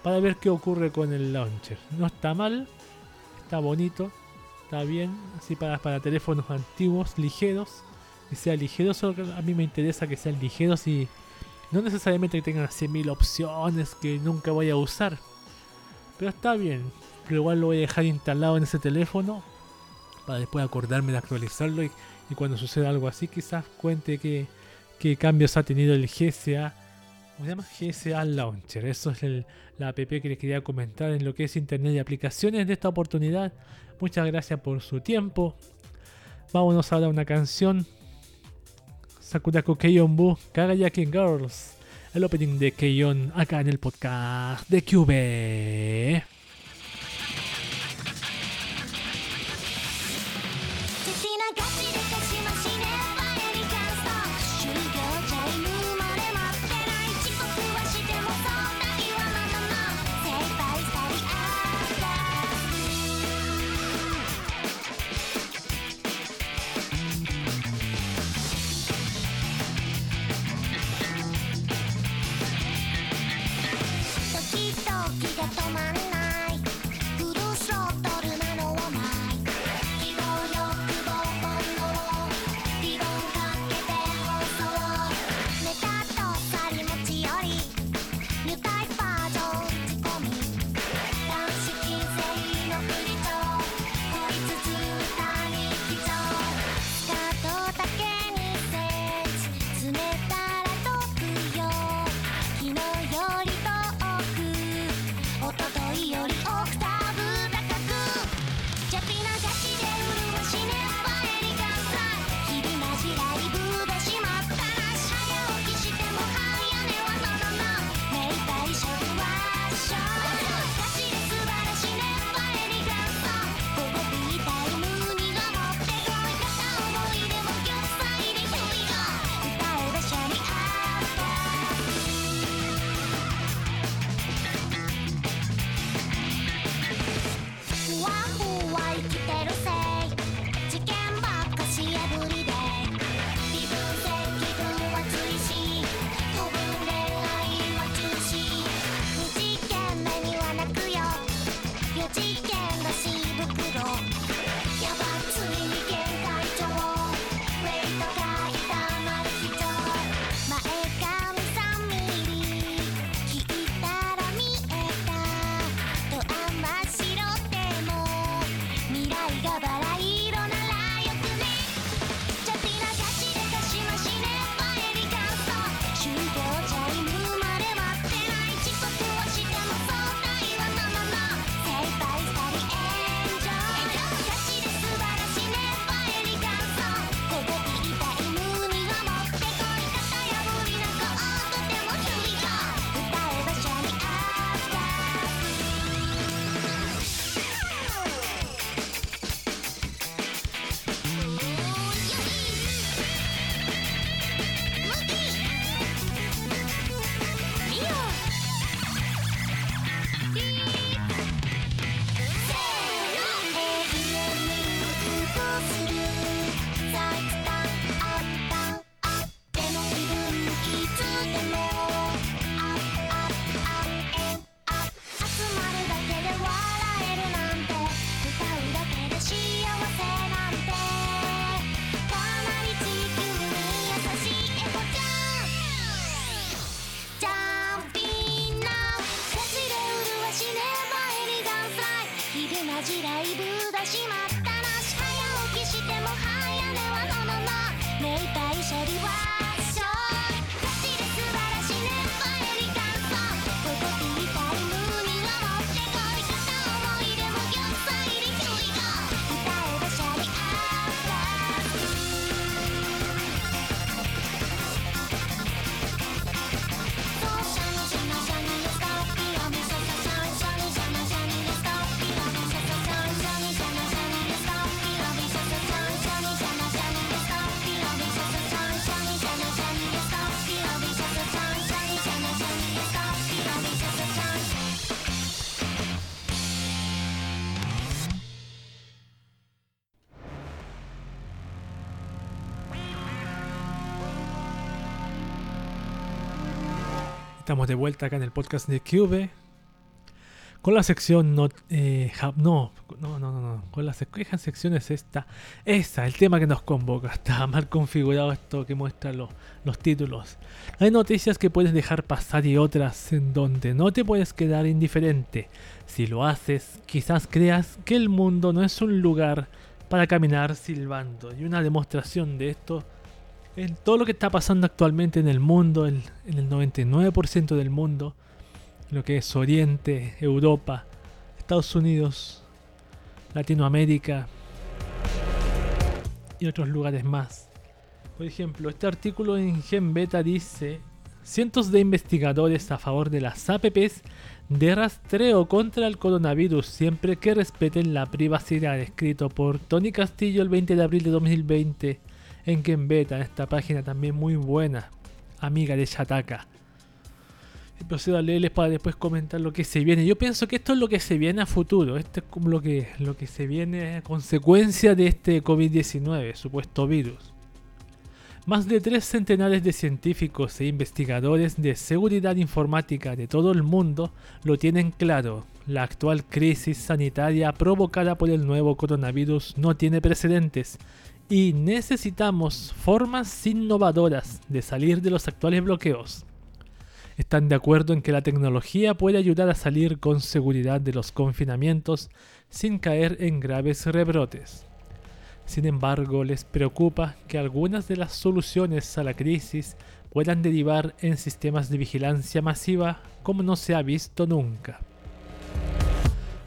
para ver qué ocurre con el launcher. No está mal, está bonito, está bien, así para, para teléfonos antiguos, ligeros. Que sea ligero, a mí me interesa que sean ligeros y no necesariamente que tengan 100.000 opciones que nunca voy a usar. Pero está bien. Pero igual lo voy a dejar instalado en ese teléfono. Para después acordarme de actualizarlo. Y, cuando suceda algo así quizás cuente qué que cambios ha tenido el GSA. ¿Cómo se llama? GSA Launcher. Eso es la app que les quería comentar en lo que es Internet y aplicaciones de esta oportunidad. Muchas gracias por su tiempo. Vámonos ahora a una canción Sakuraku Keion Bu Kagayaki Girls, el opening de Keion acá en el podcast de QB.「Estamos de vuelta acá en el podcast de Cube. Con la sección no, eh, no, no, no, no, con la sec- ¿qué sección es esta? Esa, el tema que nos convoca. Está mal configurado esto que muestra lo- los títulos. Hay noticias que puedes dejar pasar y otras en donde no te puedes quedar indiferente. Si lo haces, quizás creas que el mundo no es un lugar para caminar silbando. Y una demostración de esto en todo lo que está pasando actualmente en el mundo, en, en el 99% del mundo, lo que es Oriente, Europa, Estados Unidos, Latinoamérica y otros lugares más. Por ejemplo, este artículo en Gen Beta dice, cientos de investigadores a favor de las APPs de rastreo contra el coronavirus siempre que respeten la privacidad, escrito por Tony Castillo el 20 de abril de 2020 en Gen Beta, esta página también muy buena, amiga de Shataka. Y procedo a leerles para después comentar lo que se viene. Yo pienso que esto es lo que se viene a futuro. Esto es como lo que, lo que se viene a consecuencia de este COVID-19, supuesto virus. Más de tres centenares de científicos e investigadores de seguridad informática de todo el mundo lo tienen claro. La actual crisis sanitaria provocada por el nuevo coronavirus no tiene precedentes y necesitamos formas innovadoras de salir de los actuales bloqueos. Están de acuerdo en que la tecnología puede ayudar a salir con seguridad de los confinamientos sin caer en graves rebrotes. Sin embargo, les preocupa que algunas de las soluciones a la crisis puedan derivar en sistemas de vigilancia masiva como no se ha visto nunca.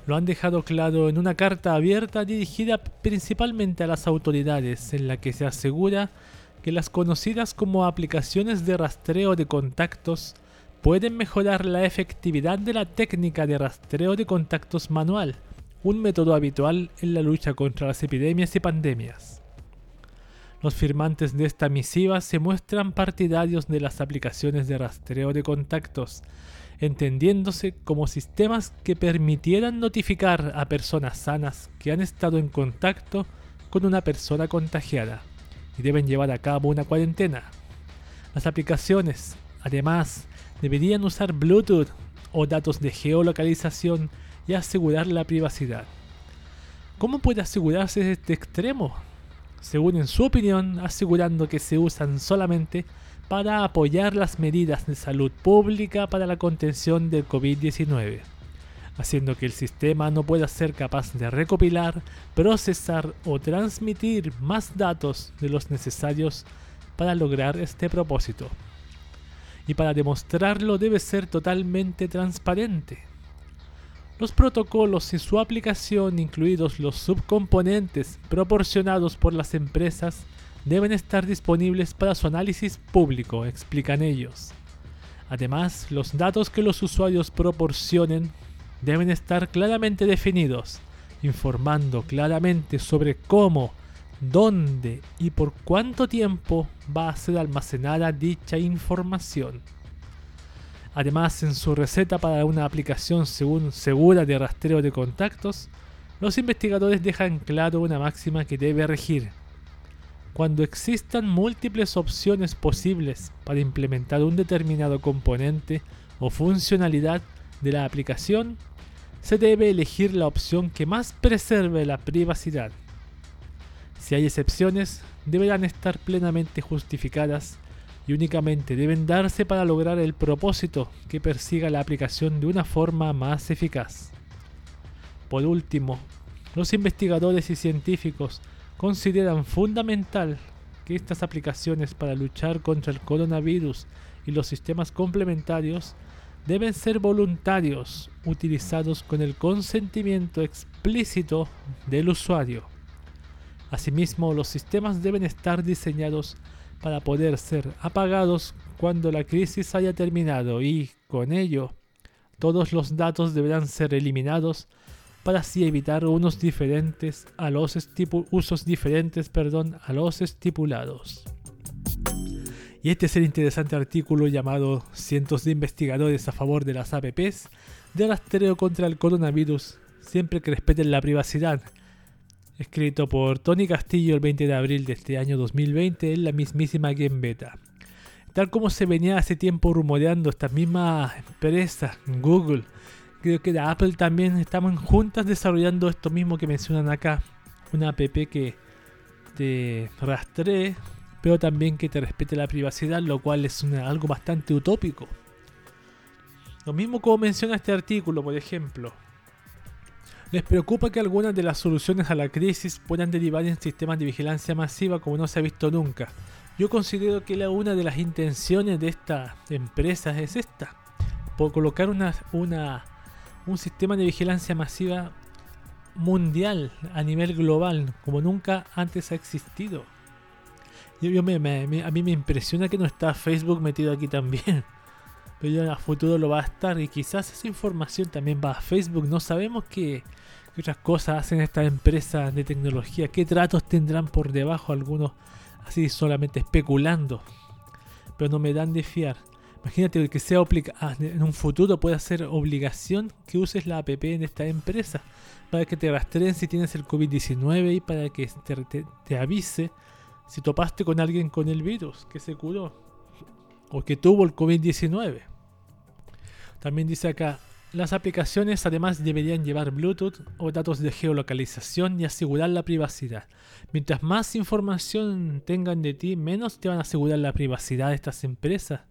Lo han dejado claro en una carta abierta dirigida principalmente a las autoridades en la que se asegura que las conocidas como aplicaciones de rastreo de contactos pueden mejorar la efectividad de la técnica de rastreo de contactos manual, un método habitual en la lucha contra las epidemias y pandemias. Los firmantes de esta misiva se muestran partidarios de las aplicaciones de rastreo de contactos, entendiéndose como sistemas que permitieran notificar a personas sanas que han estado en contacto con una persona contagiada y deben llevar a cabo una cuarentena. Las aplicaciones, además, deberían usar Bluetooth o datos de geolocalización y asegurar la privacidad. ¿Cómo puede asegurarse este extremo? Según en su opinión, asegurando que se usan solamente para apoyar las medidas de salud pública para la contención del COVID-19, haciendo que el sistema no pueda ser capaz de recopilar, procesar o transmitir más datos de los necesarios para lograr este propósito. Y para demostrarlo debe ser totalmente transparente. Los protocolos y su aplicación, incluidos los subcomponentes proporcionados por las empresas, deben estar disponibles para su análisis público, explican ellos. Además, los datos que los usuarios proporcionen deben estar claramente definidos, informando claramente sobre cómo, dónde y por cuánto tiempo va a ser almacenada dicha información. Además, en su receta para una aplicación segura de rastreo de contactos, los investigadores dejan claro una máxima que debe regir. Cuando existan múltiples opciones posibles para implementar un determinado componente o funcionalidad de la aplicación, se debe elegir la opción que más preserve la privacidad. Si hay excepciones, deberán estar plenamente justificadas y únicamente deben darse para lograr el propósito que persiga la aplicación de una forma más eficaz. Por último, los investigadores y científicos consideran fundamental que estas aplicaciones para luchar contra el coronavirus y los sistemas complementarios deben ser voluntarios, utilizados con el consentimiento explícito del usuario. Asimismo, los sistemas deben estar diseñados para poder ser apagados cuando la crisis haya terminado y, con ello, todos los datos deberán ser eliminados para así evitar unos diferentes a los usos diferentes perdón, a los estipulados. Y este es el interesante artículo llamado Cientos de investigadores a favor de las APPs de rastreo contra el coronavirus siempre que respeten la privacidad, escrito por Tony Castillo el 20 de abril de este año 2020 en la mismísima Game Beta. tal como se venía hace tiempo rumoreando estas mismas empresas, Google, creo que de Apple también estaban juntas desarrollando esto mismo que mencionan acá, una app que te rastree, pero también que te respete la privacidad, lo cual es algo bastante utópico. Lo mismo como menciona este artículo, por ejemplo. Les preocupa que algunas de las soluciones a la crisis puedan derivar en sistemas de vigilancia masiva como no se ha visto nunca. Yo considero que la, una de las intenciones de estas empresas es esta. Por colocar una- un sistema de vigilancia masiva mundial a nivel global como nunca antes ha existido. A mí me impresiona que no está Facebook metido aquí también. Pero ya a futuro lo va a estar y quizás esa información también va a Facebook. No sabemos qué, qué otras cosas hacen estas empresas de tecnología, qué tratos tendrán por debajo algunos así solamente especulando. Pero no me dan de fiar. Imagínate que sea ah, en un futuro pueda ser obligación que uses la app en esta empresa para que te rastreen si tienes el COVID-19 y para que te, te- te avise si topaste con alguien con el virus que se curó o que tuvo el COVID-19. También dice acá, las aplicaciones además deberían llevar Bluetooth o datos de geolocalización y asegurar la privacidad. Mientras más información tengan de ti, menos te van a asegurar la privacidad de estas empresas.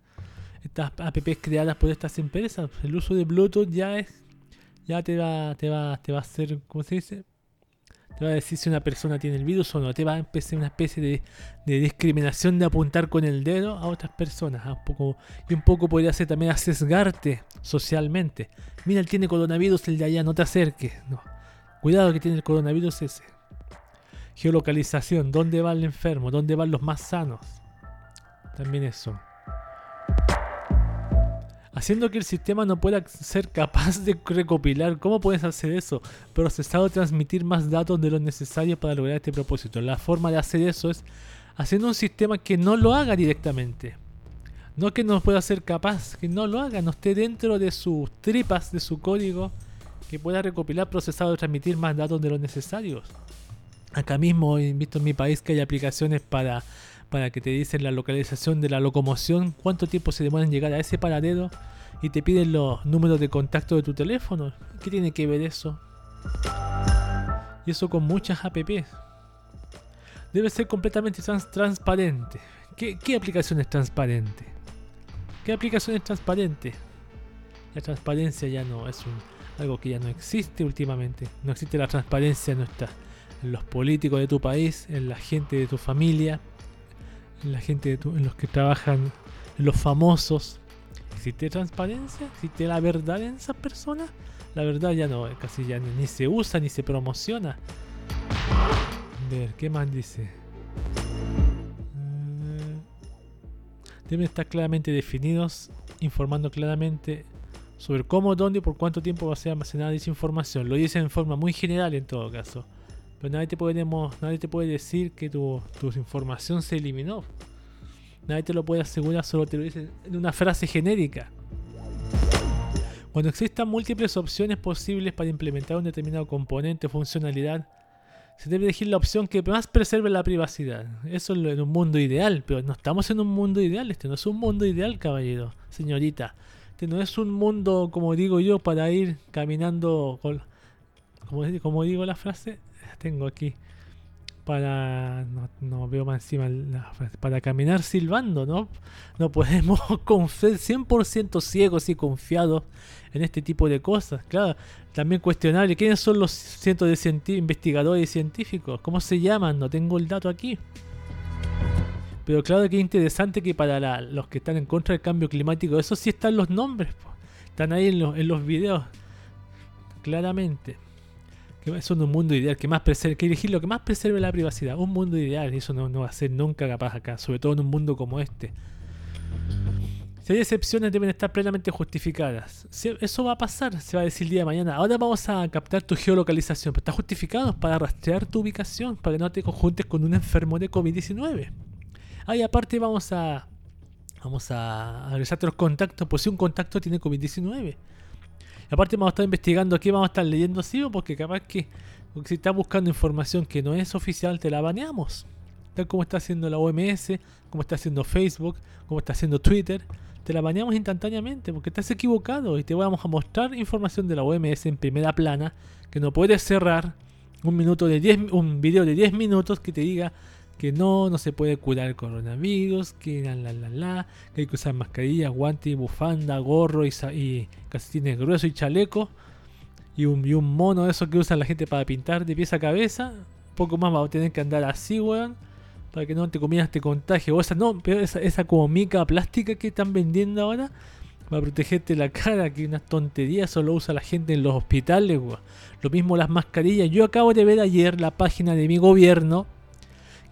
Estas apps creadas por estas empresas. El uso de Bluetooth ya es ya te va te va te va a hacer, ¿cómo se dice? Te va a decir si una persona tiene el virus o no. Te va a empezar una especie de, de discriminación de apuntar con el dedo a otras personas. ah, Un poco, y un poco podría ser también a socialmente. Mira, él tiene coronavirus, el de allá, no te acerques. No. Cuidado que tiene el coronavirus ese. Geolocalización, ¿dónde va el enfermo? ¿Dónde van los más sanos? También eso. Haciendo que el sistema no pueda ser capaz de recopilar, ¿cómo puedes hacer eso? Procesar o transmitir más datos de lo necesario para lograr este propósito. La forma de hacer eso es haciendo un sistema que no lo haga directamente. No que no pueda ser capaz, que no lo haga, no esté dentro de sus tripas, de su código, que pueda recopilar, procesar o transmitir más datos de los necesarios. Acá mismo he visto en mi país que hay aplicaciones para, para que te dicen la localización de la locomoción, cuánto tiempo se demora en llegar a ese paradero y te piden los números de contacto de tu teléfono. ¿Qué tiene que ver eso? Y eso con muchas apps. Debe ser completamente trans- transparente. ¿Qué, ¿Qué aplicación es transparente? ¿Qué aplicación es transparente? La transparencia ya no es algo que ya no existe últimamente. No existe la transparencia en, nuestra, en los políticos de tu país, en la gente de tu familia, en la gente de tu- en los que trabajan, en los famosos. ¿Existe transparencia? ¿Existe la verdad en esas personas? La verdad ya no, casi ya ni, ni se usa ni se promociona. A ver, ¿qué más dice? Mm, Deben estar claramente definidos, informando claramente sobre cómo, dónde y por cuánto tiempo va a ser almacenada dicha información. Lo dice en forma muy general en todo caso. Pero nadie te, nadie te puede decir que tu, tu información se eliminó. Nadie te lo puede asegurar, solo te lo dicen en una frase genérica. Cuando existan múltiples opciones posibles para implementar un determinado componente o funcionalidad, se debe elegir la opción que más preserve la privacidad. Eso en un mundo ideal, pero no estamos en un mundo ideal. Este no es un mundo ideal, caballero, señorita. Este no es un mundo, como digo yo, para ir caminando con... Como digo la frase, tengo aquí. Para... No, veo más encima. Para caminar silbando, ¿no? No podemos confiar 100% ciegos y confiados en este tipo de cosas. Claro, también cuestionable. ¿Quiénes son los cientos de investigadores y científicos? ¿Cómo se llaman? No tengo el dato aquí. Pero claro que es interesante que para los que están en contra del cambio climático, eso sí están los nombres. Están ahí en los videos. Claramente. Que es un mundo ideal. Que más preserve, que elegir lo que más preserve la privacidad. Un mundo ideal. Y eso no, no va a ser nunca capaz acá. Sobre todo en un mundo como este. Si hay excepciones deben estar plenamente justificadas. Eso va a pasar, se va a decir el día de mañana. Ahora vamos a captar tu geolocalización, pero está justificado para rastrear tu ubicación, para que no te conjuntes con un enfermo de COVID-19. Ah, y aparte vamos a vamos a revisarte los contactos, por si un contacto tiene COVID-19. Aparte vamos a estar investigando aquí, vamos a estar leyendo así, porque capaz que si estás buscando información que no es oficial, te la baneamos. Tal como está haciendo la OMS como está haciendo Facebook, como está haciendo Twitter. Te la baneamos instantáneamente porque estás equivocado y te vamos a mostrar información de la OMS en primera plana que no puedes cerrar un minuto de 10 un video de 10 minutos que te diga que no, no se puede curar el coronavirus, que la la la la, que hay que usar mascarilla, guante, bufanda, gorro y, y calcetines gruesos y chaleco. Y un, y un mono de esos que usa la gente para pintar de pies a cabeza. Poco más va a tener que andar así, weón. Para que no te comidas te contagio. O esa no, pero esa, esa como mica plástica que están vendiendo ahora. Para protegerte la cara, que unas tonterías solo usa la gente en los hospitales, weón. Lo mismo las mascarillas. Yo acabo de ver ayer la página de mi gobierno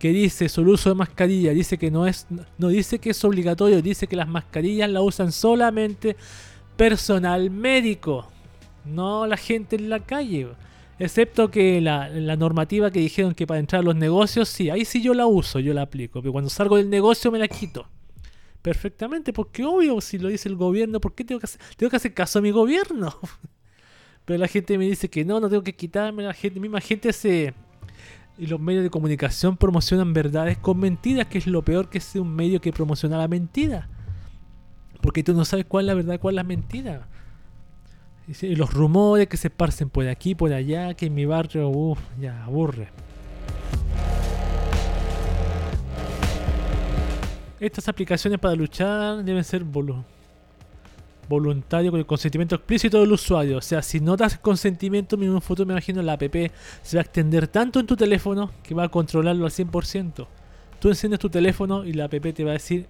que dice sobre el uso de mascarilla, dice que no es, no dice que es obligatorio, dice que las mascarillas la usan solamente personal médico, no la gente en la calle. Excepto que la, la normativa que dijeron que para entrar a los negocios, sí, ahí sí yo la uso, yo la aplico, pero cuando salgo del negocio me la quito. Perfectamente, porque obvio, si lo dice el gobierno, ¿por qué tengo que hacer, tengo que hacer caso a mi gobierno? Pero la gente me dice que no, no tengo que quitarme, la gente, misma gente se, y los medios de comunicación promocionan verdades con mentiras, que es lo peor que es un medio que promociona la mentira. Porque tú no sabes cuál es la verdad, cuál es la mentira. Y los rumores que se esparcen por aquí, por allá, que en mi barrio, uff, ya aburre. Estas aplicaciones para luchar deben ser volu- voluntario con el consentimiento explícito del usuario. O sea, si no das consentimiento, en un futuro me imagino la app se va a extender tanto en tu teléfono que va a controlarlo al 100%. Tú enciendes tu teléfono y la app te va a decir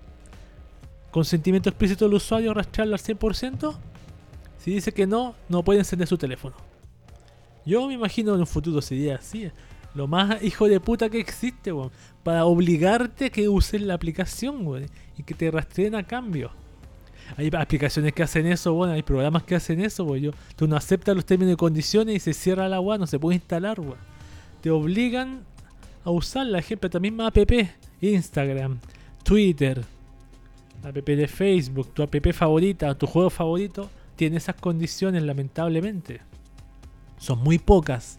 consentimiento explícito del usuario, rastrearlo al 100%. Si dice que no, no puede encender su teléfono. Yo me imagino en un futuro sería así. Lo más hijo de puta que existe, weón. Para obligarte a que uses la aplicación, weón. Y que te rastreen a cambio. Hay aplicaciones que hacen eso, bueno, hay programas que hacen eso, weón. Yo, tú no aceptas los términos y condiciones y se cierra la weón, no se puede instalar. Te obligan a usar la ejemplo, esta misma app, Instagram, Twitter, app de Facebook, tu app favorita, tu juego favorito, tiene esas condiciones, lamentablemente. Son muy pocas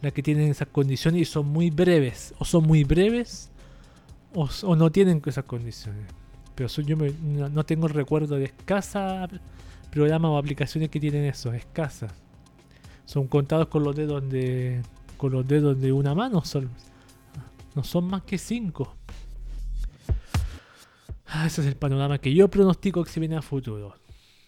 las que tienen esas condiciones y son muy breves. O son muy breves o, o no tienen esas condiciones. Pero yo no, tengo el recuerdo de escasas programas o aplicaciones que tienen eso, escasas. Son contados con los dedos de con los dedos de una mano, son, no son más que cinco. Ah, ese es el panorama que yo pronostico que se viene a futuro.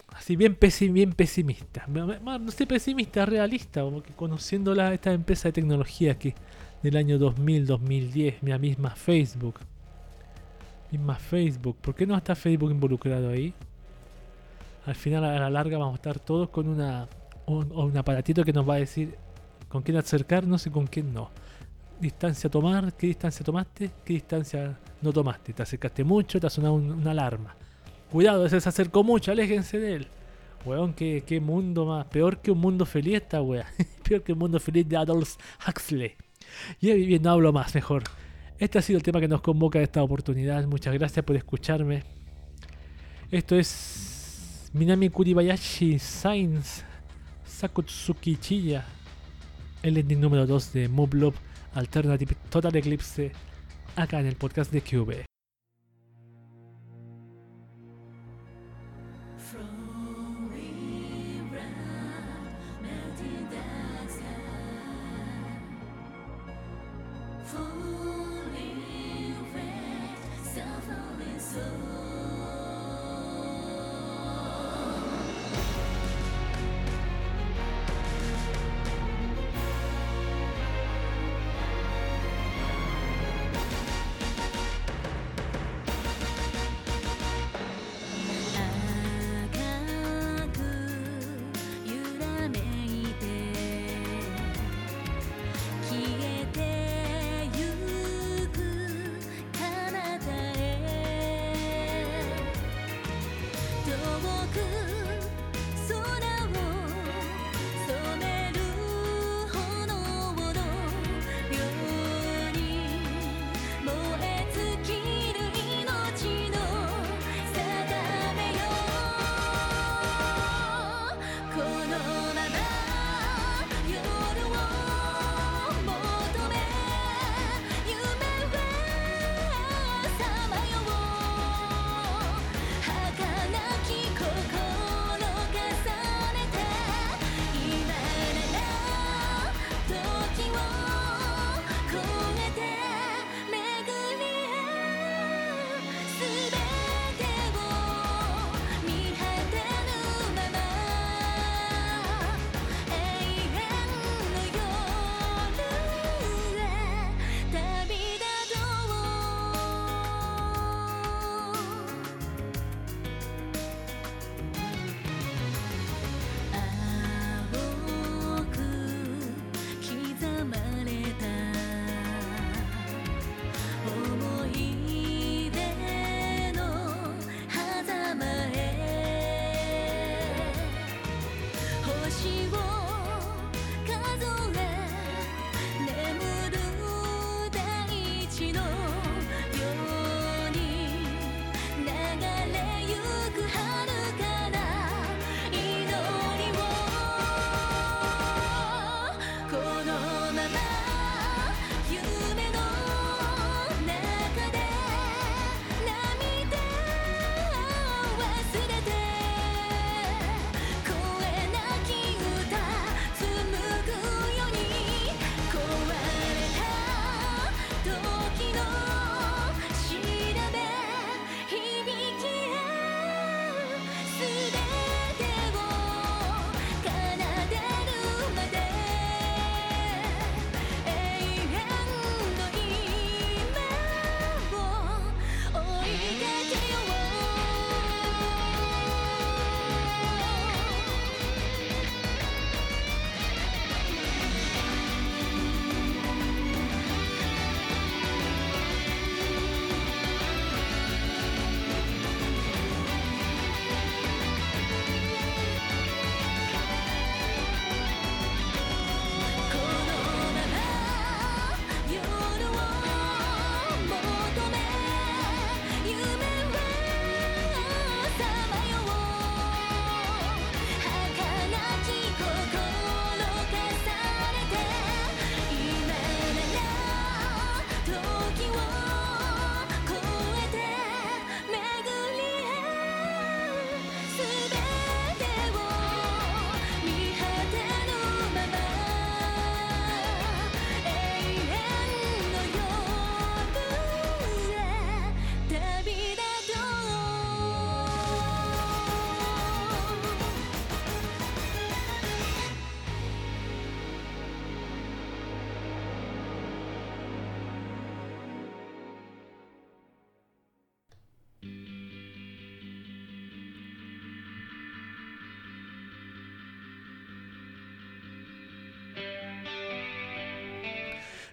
Así bien, pesi- bien pesimista. No sé pesimista, realista, como que conociendo la, esta empresa de tecnología que del año 2000, 2010, la misma Facebook. Misma Facebook. ¿Por qué no está Facebook involucrado ahí? Al final, a la larga, vamos a estar todos con una un, aparatito que nos va a decir con quién acercarnos y con quién no. Distancia tomar, qué distancia tomaste, qué distancia no tomaste. Te acercaste mucho, te ha sonado un- una alarma. Cuidado, ese se acercó mucho, aléjense de él. Weón, qué, qué mundo más. Peor que un mundo feliz esta wea. Peor que un mundo feliz de Adolf Huxley. Y bien, no hablo más, mejor. Este ha sido el tema que nos convoca a esta oportunidad. Muchas gracias por escucharme. Esto es Minami Kuribayashi Science Sakutsuki Chiya. El ending número 2 de Moblop Alternative Total Eclipse. Acá en el podcast de QB.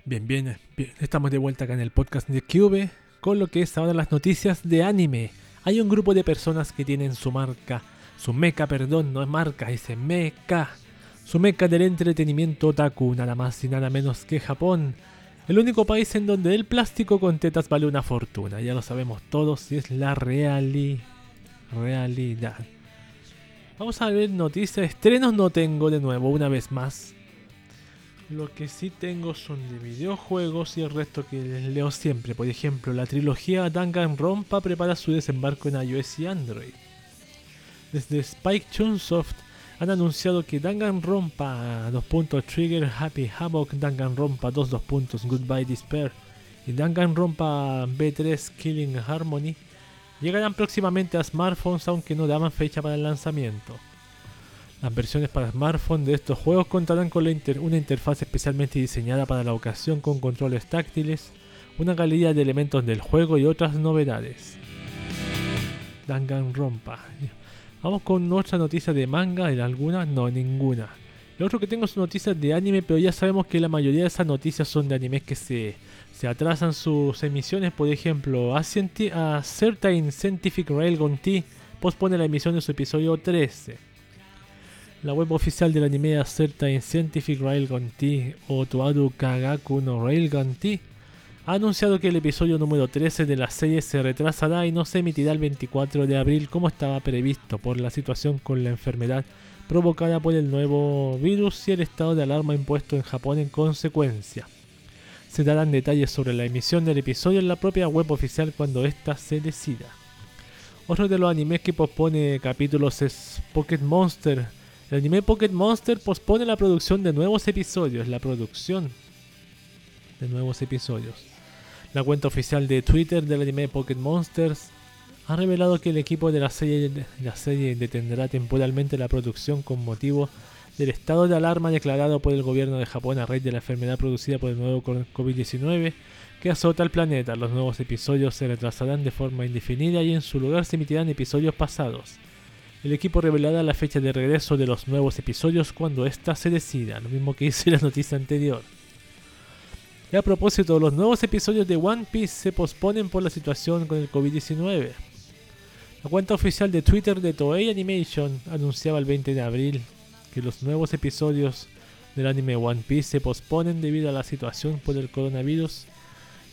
Bien, bien, bien. Estamos de vuelta acá en el podcast de Cube con lo que es ahora las noticias de anime. Hay un grupo de personas que tienen su marca, su meca, perdón, no es marca, dice meca. Su meca del entretenimiento otaku, nada más y nada menos que Japón. El único país en donde el plástico con tetas vale una fortuna, ya lo sabemos todos, y es la reali realidad. Vamos a ver noticias, estrenos no tengo de nuevo, una vez más. Lo que sí tengo son de videojuegos y el resto que les leo siempre. Por ejemplo, la trilogía Danganronpa prepara su desembarco en iOS y Android. Desde Spike Chunsoft han anunciado que Danganronpa 2. Trigger Happy Havoc, Danganronpa 2. 2. Goodbye Despair y Danganronpa B3 Killing Harmony llegarán próximamente a smartphones aunque no daban fecha para el lanzamiento. Las versiones para smartphone de estos juegos contarán con una interfaz especialmente diseñada para la ocasión con controles táctiles, una galería de elementos del juego y otras novedades. Danganronpa. Vamos con otra noticia de manga, ¿y alguna? No, ninguna. Lo otro que tengo son noticias de anime, pero ya sabemos que la mayoría de esas noticias son de animes que se, se atrasan sus emisiones. Por ejemplo, a, a Certain Scientific Railgun T pospone la emisión de su episodio 13. La web oficial del anime acerta en Scientific Railgun T o Toaru Kagaku no Railgun T ha anunciado que el episodio número 13 de la serie se retrasará y no se emitirá el 24 de abril como estaba previsto por la situación con la enfermedad provocada por el nuevo virus y el estado de alarma impuesto en Japón en consecuencia. Se darán detalles sobre la emisión del episodio en la propia web oficial cuando ésta se decida. Otro de los animes que pospone capítulos es Pocket Monster el anime Pocket Monster pospone la producción de nuevos episodios. La producción de nuevos episodios. La cuenta oficial de Twitter del anime Pocket Monsters ha revelado que el equipo de la serie, la serie detendrá temporalmente la producción con motivo del estado de alarma declarado por el gobierno de Japón a raíz de la enfermedad producida por el nuevo COVID-19 que azota al planeta. Los nuevos episodios se retrasarán de forma indefinida y en su lugar se emitirán episodios pasados. El equipo revelará la fecha de regreso de los nuevos episodios cuando ésta se decida, lo mismo que hice en la noticia anterior. Y a propósito, los nuevos episodios de One Piece se posponen por la situación con el COVID-19. La cuenta oficial de Twitter de Toei Animation anunciaba el 20 de abril que los nuevos episodios del anime One Piece se posponen debido a la situación por el coronavirus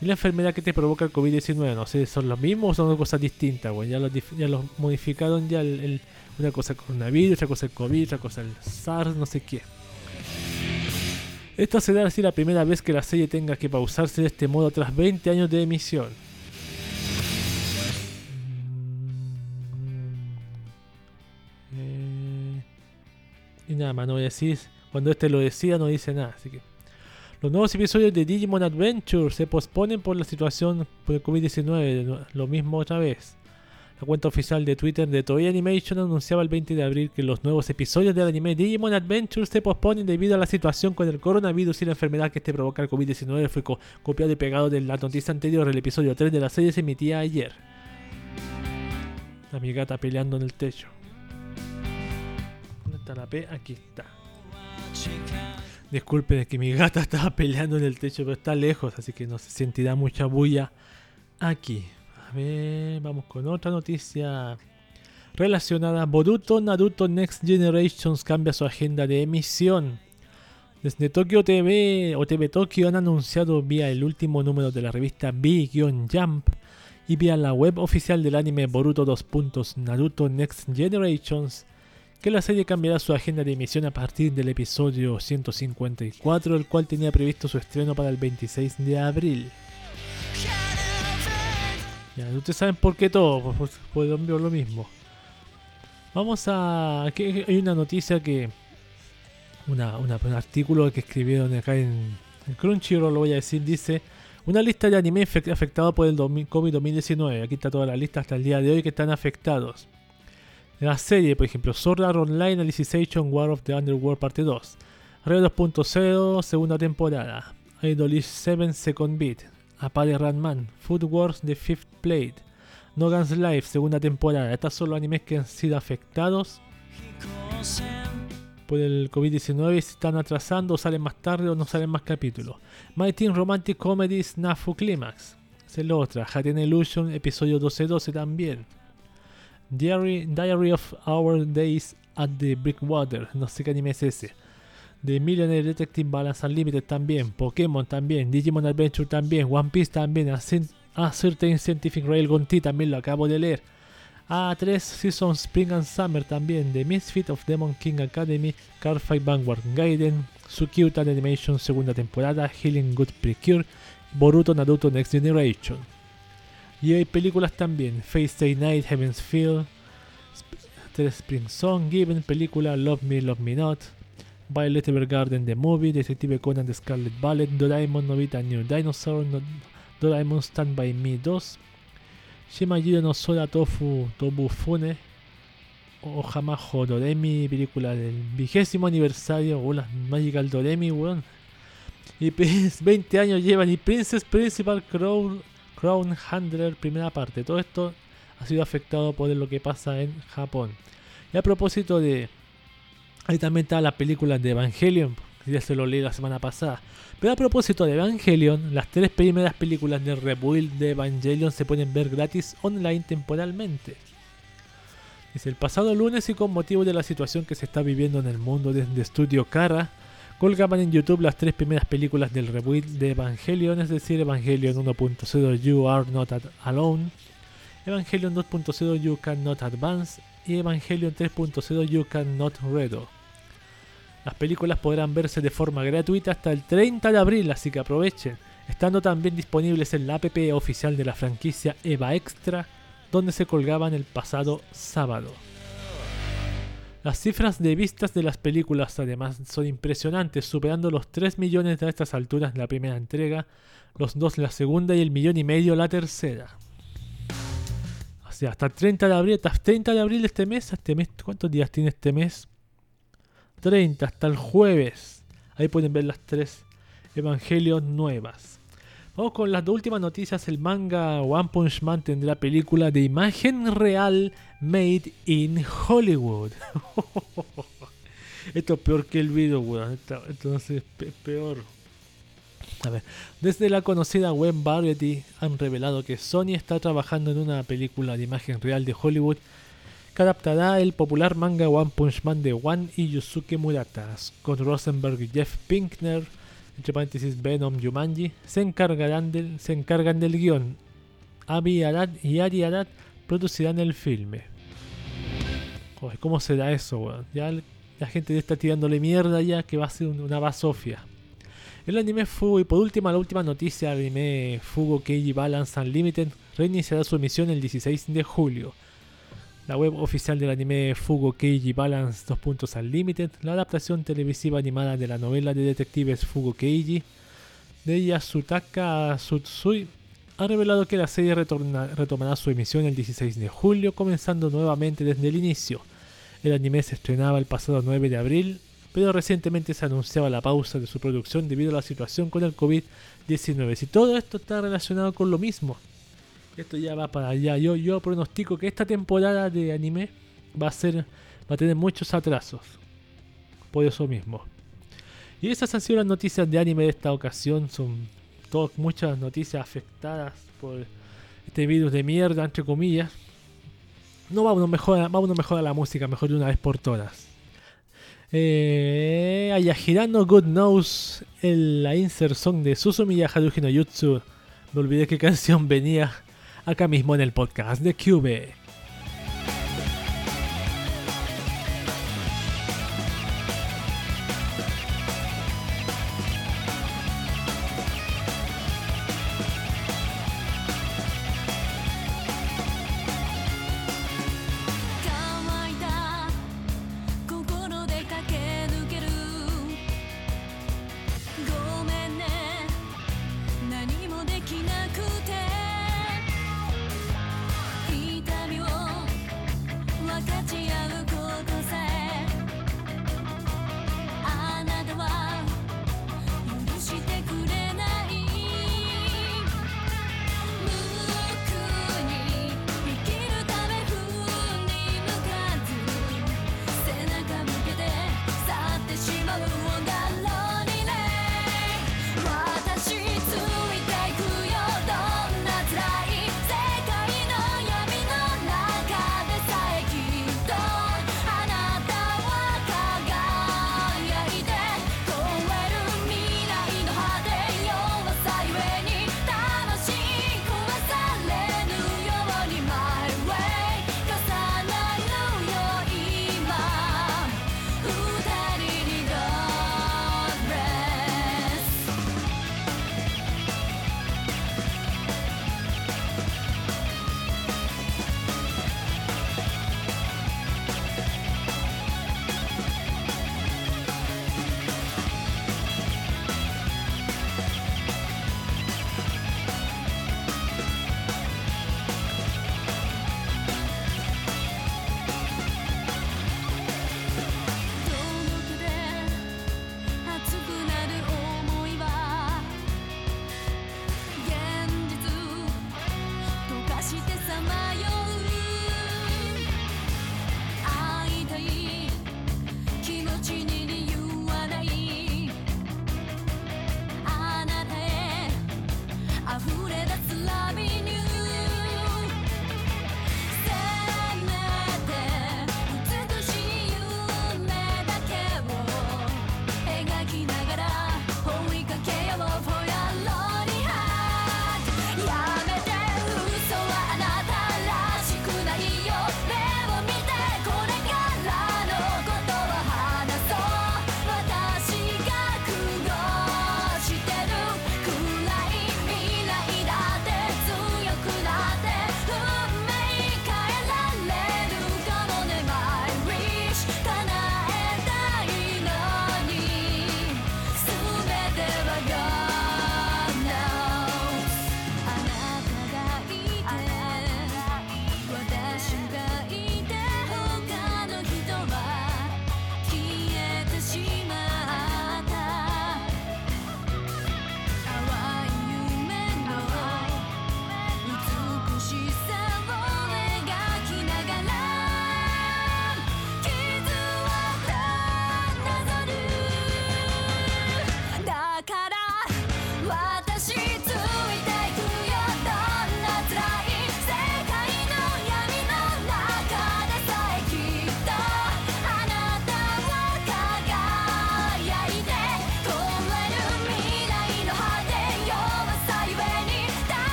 y la enfermedad que te provoca el COVID-19. No sé, ¿son los mismos o son cosas distintas? Ya los, ya los modificaron ya el, una cosa el coronavirus, otra cosa el COVID, otra cosa el SARS, no sé qué. Esta será así la primera vez que la serie tenga que pausarse de este modo tras 20 años de emisión. Mm, eh, y nada más, no voy a decir. Cuando este lo decía, no dice nada, así que. Los nuevos episodios de Digimon Adventure se posponen por la situación por el COVID-19, lo mismo otra vez. La cuenta oficial de Twitter de Toei Animation anunciaba el 20 de abril que los nuevos episodios del anime Digimon Adventure se posponen debido a la situación con el coronavirus y la enfermedad que este provoca el COVID-19. Fue copiado y pegado de la noticia anterior. El episodio 3 de la serie se emitía ayer. La gata peleando en el techo. ¿Dónde está la P? Aquí está. Disculpen, es que mi gata estaba peleando en el techo, pero está lejos, así que no se sentirá mucha bulla aquí. A ver, vamos con otra noticia relacionada. Boruto Naruto Next Generations cambia su agenda de emisión. Desde Tokyo TV o TV Tokyo han anunciado vía el último número de la revista B-Jump y vía la web oficial del anime Boruto 2. Naruto Next Generations que la serie cambiará su agenda de emisión a partir del episodio 154, el cual tenía previsto su estreno para el 26 de abril. Ya, ustedes saben por qué todo, pues, pues lo mismo. Vamos a... Aquí hay una noticia que... Una, un artículo que escribieron acá en, en Crunchyroll, lo voy a decir, dice... Una lista de anime afectados por el COVID-2019. Aquí está toda la lista hasta el día de hoy que están afectados. La serie, por ejemplo, Sword Art Online Alicization War of the Underworld Parte 2. Red 2.0, segunda temporada. Idolish 7 Second Beat. Apare Ranman. Food Wars The Fifth Plate. No Guns Life, segunda temporada. Estos son los animes que han sido afectados por el COVID-19 se están atrasando, salen más tarde o no salen más capítulos. My Teen Romantic Comedy Snafu Climax. Es la otra. Haten Illusion, episodio 12-12 también. Diary, Diary of Our Days at the Brickwater. No sé qué anime es ese. The Millionaire Detective Balance Unlimited también. Pokémon también. Digimon Adventure también. One Piece también. A, Certain Scientific Railgun T también lo acabo de leer. A3 Seasons Spring and Summer también. The Misfit of Demon King Academy. Cardfight Vanguard Gaiden. Sukyuta Animation segunda temporada. Healing Good Precure. Boruto Naruto Next Generation. Y hay películas también. Face Day Night, Heaven's Feel. The Spring Song, Given, película Love Me, Love Me Not. Violet Evergarden, The Movie, Detective Conan, The Scarlet Ballet, Doraemon, Novita, New Dinosaur, no- Doraemon Stand By Me 2, Shimajiro no Sora Tofu Tobu Fune, Doremi, película del vigésimo aniversario, o Magical Doremi, weón. Y pues 20 años llevan, y Princess Principal Crown, Crown Handler, primera parte. Todo esto ha sido afectado por lo que pasa en Japón. Y a propósito de. Ahí también está la película de Evangelion, ya se lo leí la semana pasada. Pero a propósito de Evangelion, las tres primeras películas del rebuild de Evangelion se pueden ver gratis online temporalmente. Dice el pasado lunes y con motivo de la situación que se está viviendo en el mundo desde Studio Kara, colgaban en YouTube las tres primeras películas del rebuild de Evangelion, es decir, Evangelion 1.0 You Are Not Alone, Evangelion 2.0 You Cannot Advance y Evangelion 3.0 You Cannot Redo. Las películas podrán verse de forma gratuita hasta el 30 de abril, así que aprovechen, estando también disponibles en la app oficial de la franquicia Eva Extra, donde se colgaban el pasado sábado. Las cifras de vistas de las películas además son impresionantes, superando los 3 millones a estas alturas la primera entrega, los 2 la segunda y el millón y medio la tercera. Hasta el 30 de abril, hasta el 30 de abril de este mes, este mes, ¿cuántos días tiene este mes? 30, hasta el jueves. Ahí pueden ver las tres Evangelion nuevas. Vamos con las últimas noticias. El manga One Punch Man tendrá película de imagen real made in Hollywood. Esto es peor que el video, weón. Entonces, pe- peor. A ver, desde la conocida web Variety han revelado que Sony está trabajando en una película de imagen real de Hollywood que adaptará el popular manga One Punch Man de One y Yusuke Murata. Scott Rosenberg y Jeff Pinkner, entre paréntesis Venom Yumanji, se encargarán del, se encargan del guion. Abi Arad y Ari Arad producirán el filme. ¿cómo será eso, weón? Ya la gente ya está tirándole mierda ya que va a ser un- una basofia. El anime Fugo, y por última, la última noticia, el anime Fugo Keiji Balance Unlimited reiniciará su emisión el 16 de julio. La web oficial del anime Fugo Keiji Balance 2 puntos Unlimited, la adaptación televisiva animada de la novela de detectives Fugo Keiji de Yasutaka Tsutsui, ha revelado que la serie retorna- retomará su emisión el 16 de julio, comenzando nuevamente desde el inicio. El anime se estrenaba el pasado 9 de abril, pero recientemente se anunciaba la pausa de su producción debido a la situación con el COVID-19. Si todo esto está relacionado con lo mismo, esto ya va para allá. Yo, yo pronostico que esta temporada de anime va a ser, va a tener muchos atrasos. Por eso mismo. Y esas han sido las noticias de anime de esta ocasión. Son todas muchas noticias afectadas por este virus de mierda, entre comillas. No vámonos mejor, vámonos mejor a la música, mejor de una vez por todas. Eh, Ayahirano God Knows, el, la insert song de Susumi Haruhi no Jutsu. No olvidé qué canción venía acá mismo en el podcast de Cube.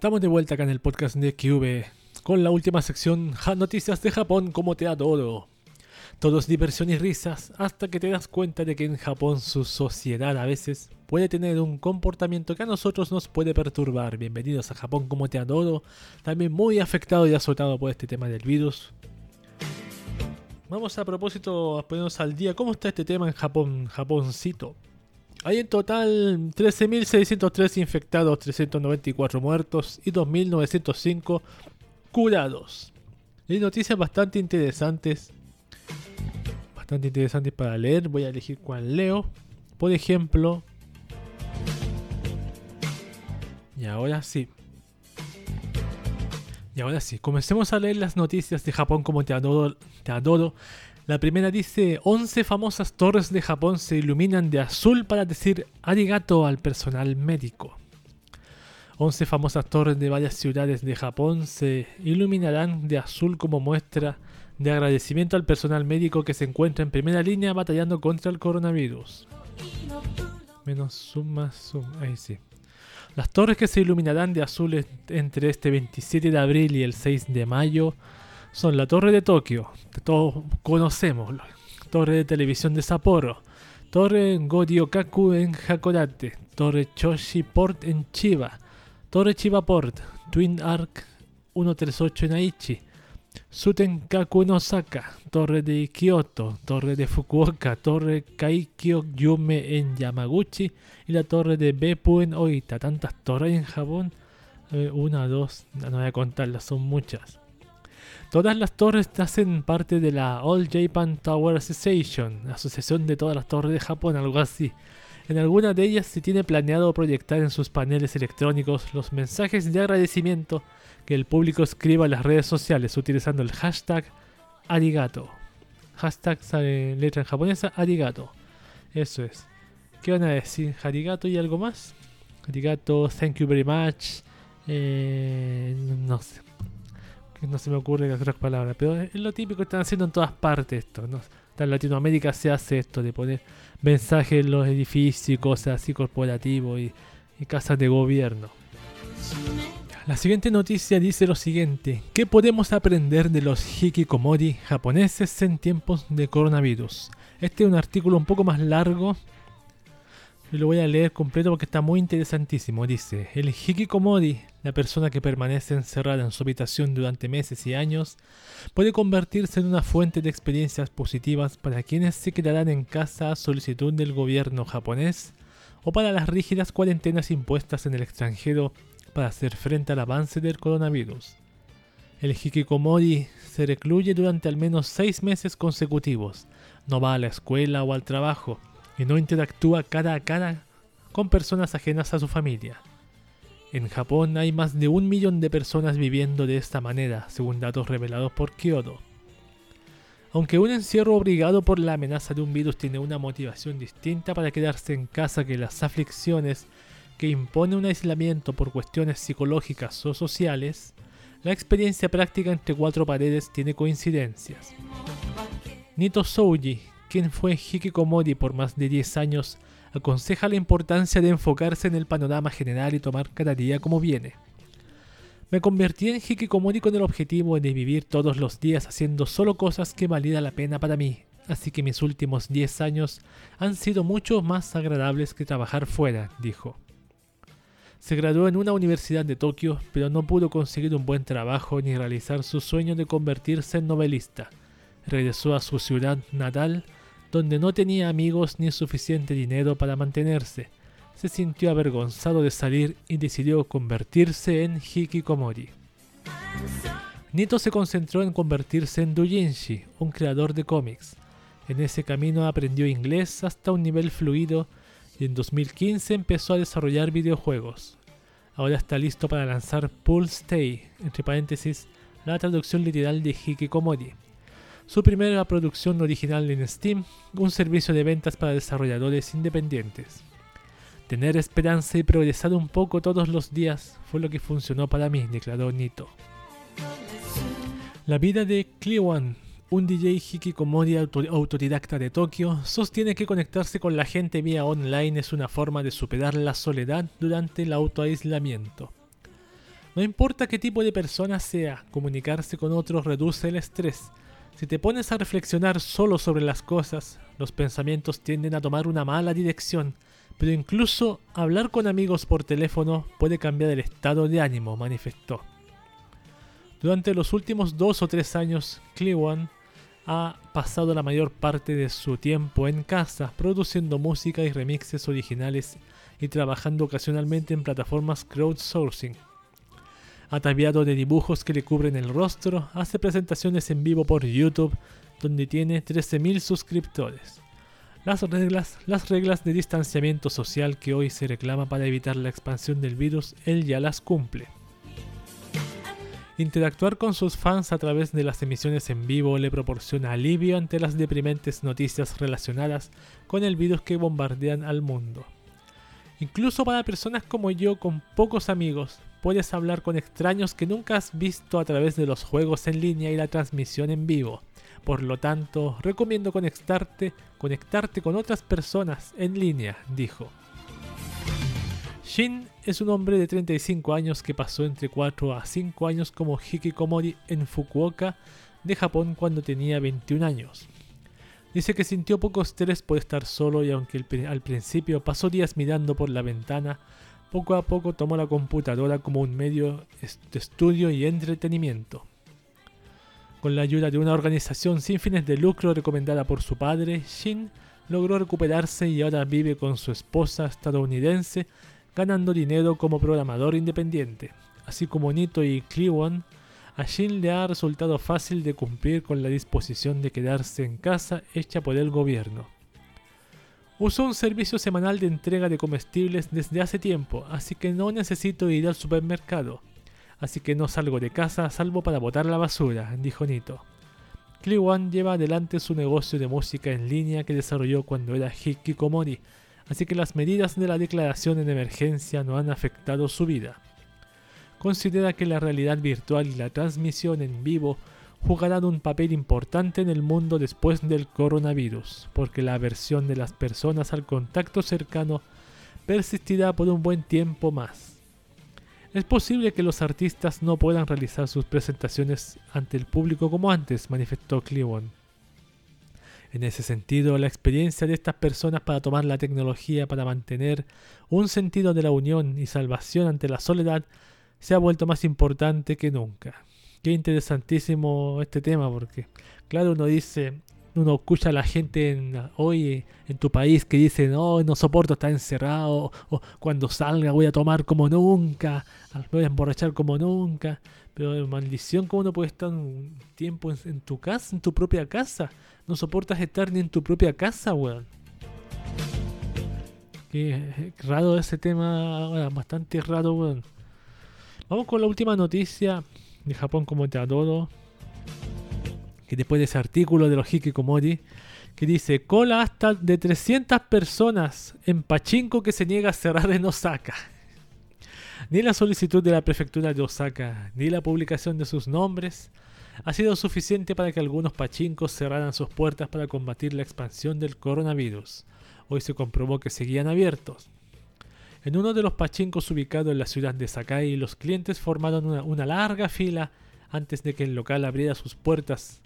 Estamos de vuelta acá en el podcast de QV con la última sección Noticias de Japón como te adoro. Todo es diversión y risas hasta que te das cuenta de que en Japón su sociedad a veces puede tener un comportamiento que a nosotros nos puede perturbar. Bienvenidos a Japón como te adoro, también muy afectado y azotado por este tema del virus. Vamos a propósito a ponernos al día. ¿Cómo está este tema en Japón, Japoncito? Hay en total 13.603 infectados, 394 muertos y 2.905 curados. Hay noticias bastante interesantes. Bastante interesantes para leer. Voy a elegir cuál leo. Por ejemplo. Y ahora sí. Y ahora sí, comencemos a leer las noticias de Japón como te adoro. Te adoro. La primera dice, 11 famosas torres de Japón se iluminan de azul para decir arigato al personal médico. 11 famosas torres de varias ciudades de Japón se iluminarán de azul como muestra de agradecimiento al personal médico que se encuentra en primera línea batallando contra el coronavirus. Menos suma, suma, ahí sí. Las torres que se iluminarán de azul en- entre este 27 de abril y el 6 de mayo son la Torre de Tokio, que todos conocemos, Torre de Televisión de Sapporo, Torre Goryokaku en Hakodate, Torre Choshi Port en Chiba, Torre Chiba Port, Twin Arc 138 en Aichi, Sutenkaku en Osaka, Torre de Kyoto, Torre de Fukuoka, Torre Kaikyo Yume en Yamaguchi y la Torre de Beppu en Oita. Tantas torres en Japón. Eh, una, dos, no voy a contarlas, son muchas. Todas las torres hacen parte de la All Japan Tower Association, asociación de todas las torres de Japón, algo así. En alguna de ellas se tiene planeado proyectar en sus paneles electrónicos los mensajes de agradecimiento que el público escriba en las redes sociales utilizando el hashtag arigato. Hashtag sale en letra en japonesa arigato. Eso es. ¿Qué van a decir? ¿Arigato y algo más? Arigato, thank you very much. Eh, no sé. No se me ocurre las otras palabras. Pero es lo típico que están haciendo en todas partes esto. ¿no? En Latinoamérica se hace esto de poner mensajes en los edificios y cosas así corporativos y, y casas de gobierno. La siguiente noticia dice lo siguiente. ¿Qué podemos aprender de los hikikomori japoneses en tiempos de coronavirus? Este es un artículo un poco más largo. Y lo voy a leer completo porque está muy interesantísimo. Dice, el hikikomori, la persona que permanece encerrada en su habitación durante meses y años, puede convertirse en una fuente de experiencias positivas para quienes se quedarán en casa a solicitud del gobierno japonés o para las rígidas cuarentenas impuestas en el extranjero para hacer frente al avance del coronavirus. El hikikomori se recluye durante al menos seis meses consecutivos, no va a la escuela o al trabajo y no interactúa cara a cara con personas ajenas a su familia. En Japón hay más de un millón de personas viviendo de esta manera, según datos revelados por Kyoto. Aunque un encierro obligado por la amenaza de un virus tiene una motivación distinta para quedarse en casa que las aflicciones que impone un aislamiento por cuestiones psicológicas o sociales, la experiencia práctica entre cuatro paredes tiene coincidencias. Nito Souji, quien fue hikikomori por más de 10 años, aconseja la importancia de enfocarse en el panorama general y tomar cada día como viene. Me convertí en hikikomori con el objetivo de vivir todos los días haciendo solo cosas que valida la pena para mí, así que mis últimos 10 años han sido mucho más agradables que trabajar fuera, dijo. Se graduó en una universidad de Tokio, pero no pudo conseguir un buen trabajo ni realizar su sueño de convertirse en novelista. Regresó a su ciudad natal, donde no tenía amigos ni suficiente dinero para mantenerse. Se sintió avergonzado de salir y decidió convertirse en hikikomori. Nito se concentró en convertirse en doujinshi, un creador de cómics. En ese camino aprendió inglés hasta un nivel fluido y en 2015 empezó a desarrollar videojuegos. Ahora está listo para lanzar Pulse Stay, entre paréntesis, la traducción literal de Hikikomori. Su primera producción original en Steam, un servicio de ventas para desarrolladores independientes. Tener esperanza y progresar un poco todos los días fue lo que funcionó para mí, declaró Nito. La vida de Kliwan, un DJ hikikomori auto- autodidacta de Tokio, sostiene que conectarse con la gente vía online es una forma de superar la soledad durante el autoaislamiento. No importa qué tipo de persona sea, comunicarse con otros reduce el estrés. Si te pones a reflexionar solo sobre las cosas, los pensamientos tienden a tomar una mala dirección, pero incluso hablar con amigos por teléfono puede cambiar el estado de ánimo, manifestó. Durante los últimos dos o tres años, Clewan ha pasado la mayor parte de su tiempo en casa, produciendo música y remixes originales y trabajando ocasionalmente en plataformas crowdsourcing. Ataviado de dibujos que le cubren el rostro, hace presentaciones en vivo por YouTube, donde tiene 13.000 suscriptores. Las reglas, las reglas de distanciamiento social que hoy se reclama para evitar la expansión del virus, él ya las cumple. Interactuar con sus fans a través de las emisiones en vivo le proporciona alivio ante las deprimentes noticias relacionadas con el virus que bombardean al mundo. Incluso para personas como yo con pocos amigos, puedes hablar con extraños que nunca has visto a través de los juegos en línea y la transmisión en vivo. Por lo tanto, recomiendo conectarte, conectarte con otras personas en línea, dijo. Shin es un hombre de 35 años que pasó entre 4 a 5 años como hikikomori en Fukuoka, de Japón, cuando tenía 21 años. Dice que sintió poco estrés por estar solo y aunque al principio pasó días mirando por la ventana, poco a poco tomó la computadora como un medio de estudio y entretenimiento. Con la ayuda de una organización sin fines de lucro recomendada por su padre, Shin logró recuperarse y ahora vive con su esposa estadounidense ganando dinero como programador independiente. Así como Nito y Clewan, a Shin le ha resultado fácil de cumplir con la disposición de quedarse en casa hecha por el gobierno. Uso un servicio semanal de entrega de comestibles desde hace tiempo, así que no necesito ir al supermercado. Así que no salgo de casa salvo para botar la basura, dijo Nito. Clewan lleva adelante su negocio de música en línea que desarrolló cuando era hikikomori, así que las medidas de la declaración en emergencia no han afectado su vida. Considera que la realidad virtual y la transmisión en vivo jugarán un papel importante en el mundo después del coronavirus, porque la aversión de las personas al contacto cercano persistirá por un buen tiempo más. Es posible que los artistas no puedan realizar sus presentaciones ante el público como antes, manifestó Cleveland. En ese sentido, la experiencia de estas personas para tomar la tecnología para mantener un sentido de la unión y salvación ante la soledad se ha vuelto más importante que nunca. Qué interesantísimo este tema, porque claro, uno dice, uno escucha a la gente en, hoy en tu país que dice, no, no soporto estar encerrado, o cuando salga voy a tomar como nunca, voy a emborrachar como nunca. Pero maldición, ¿cómo uno puede estar un tiempo en, tu casa, en tu propia casa? No soportas estar ni en tu propia casa, weón. Qué raro ese tema, bastante raro, weón. Vamos con la última noticia de Japón como te adoro. Que después de ese artículo de los Hikikomori, que dice cola hasta de 300 personas en Pachinko que se niega a cerrar en Osaka. Ni la solicitud de la prefectura de Osaka, ni la publicación de sus nombres ha sido suficiente para que algunos pachincos cerraran sus puertas para combatir la expansión del coronavirus. Hoy se comprobó que seguían abiertos. En uno de los pachincos ubicados en la ciudad de Sakai, los clientes formaron una, larga fila antes de que el local abriera sus puertas.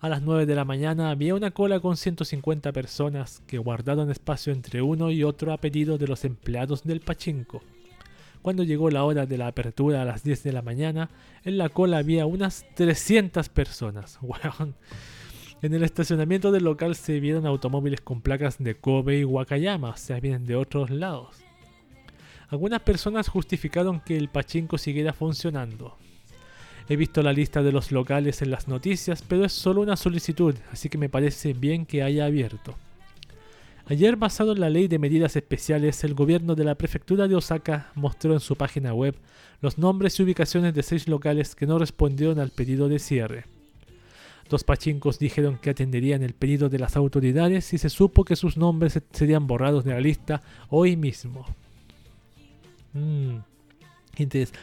A las 9 de la mañana había una cola con 150 personas que guardaron espacio entre uno y otro a pedido de los empleados del pachinko. Cuando llegó la hora de la apertura a las 10 de la mañana, en la cola había unas 300 personas. En el estacionamiento del local se vieron automóviles con placas de Kobe y Wakayama, o sea, vienen de otros lados. Algunas personas justificaron que el pachinko siguiera funcionando. He visto la lista de los locales en las noticias, pero es solo una solicitud, así que me parece bien que haya abierto. Ayer, basado en la ley de medidas especiales, el gobierno de la prefectura de Osaka mostró en su página web los nombres y ubicaciones de seis locales que no respondieron al pedido de cierre. Dos pachincos dijeron que atenderían el pedido de las autoridades y se supo que sus nombres serían borrados de la lista hoy mismo. Mm.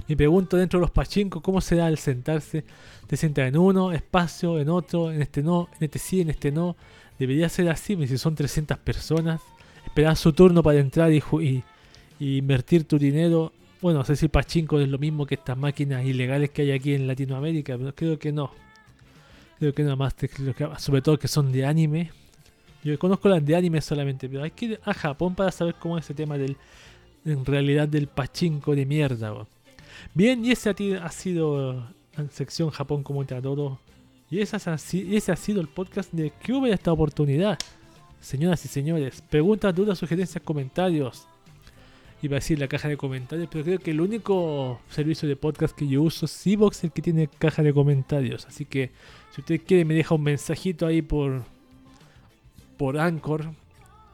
Me pregunto dentro de los pachincos cómo será el sentarse. Te sientas en uno, espacio, en otro, en este no, en este sí, en este no. Debería ser así, si son 300 personas. Esperar su turno para entrar y, y, invertir tu dinero Bueno, no sé si Pachinko es lo mismo que estas máquinas ilegales que hay aquí en Latinoamérica, pero creo que no. Creo que no más, sobre todo que son de anime. Yo conozco las de anime solamente, pero hay que ir a Japón para saber cómo es ese tema del, en realidad del pachinko de mierda. weón. Bien, y ese ha, sido la sección Japón como te adoro. Y ese, ha sido el podcast de que hubo esta oportunidad. Señoras y señores, preguntas, dudas, sugerencias, comentarios. Iba a decir la caja de comentarios, pero creo que el único servicio de podcast que yo uso es Evox, el que tiene caja de comentarios. Así que si usted quiere me deja un mensajito ahí por, por Anchor.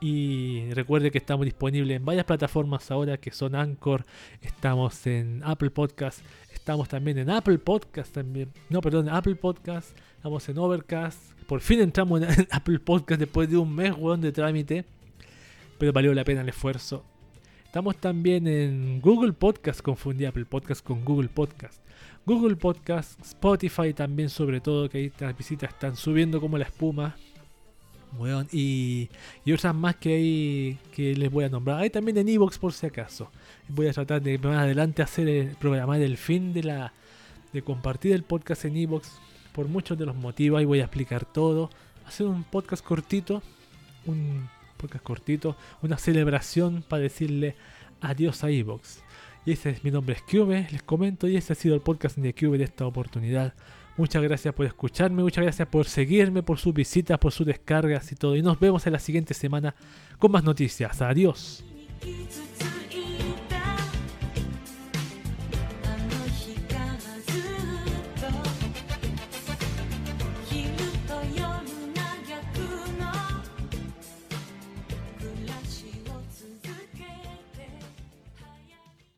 Y recuerde que estamos disponibles en varias plataformas ahora que son Anchor. Estamos en Apple Podcast. Estamos también en Apple Podcast también. No, perdón, Apple Podcast. Estamos en Overcast. Por fin entramos en Apple Podcast después de un mes, weón, de trámite. Pero valió la pena el esfuerzo. Estamos también en Google Podcast. Confundí Apple Podcast con Google Podcast. Google Podcast, Spotify también sobre todo, que ahí las visitas están subiendo como la espuma. Weón, y, y otras más que hay que les voy a nombrar. Hay también en Evox por si acaso. Voy a tratar de más adelante hacer el, programar el fin de la de compartir el podcast en Evox por muchos de los motivos. Ahí voy a explicar todo. Hacer un podcast cortito, un podcast cortito, una celebración para decirle adiós a Evox. Y ese es mi nombre es Cube, les comento y ese ha sido el podcast de Cube de esta oportunidad. Muchas gracias por escucharme, muchas gracias por seguirme, por sus visitas, por sus descargas y todo. Y nos vemos en la siguiente semana con más noticias. Adiós.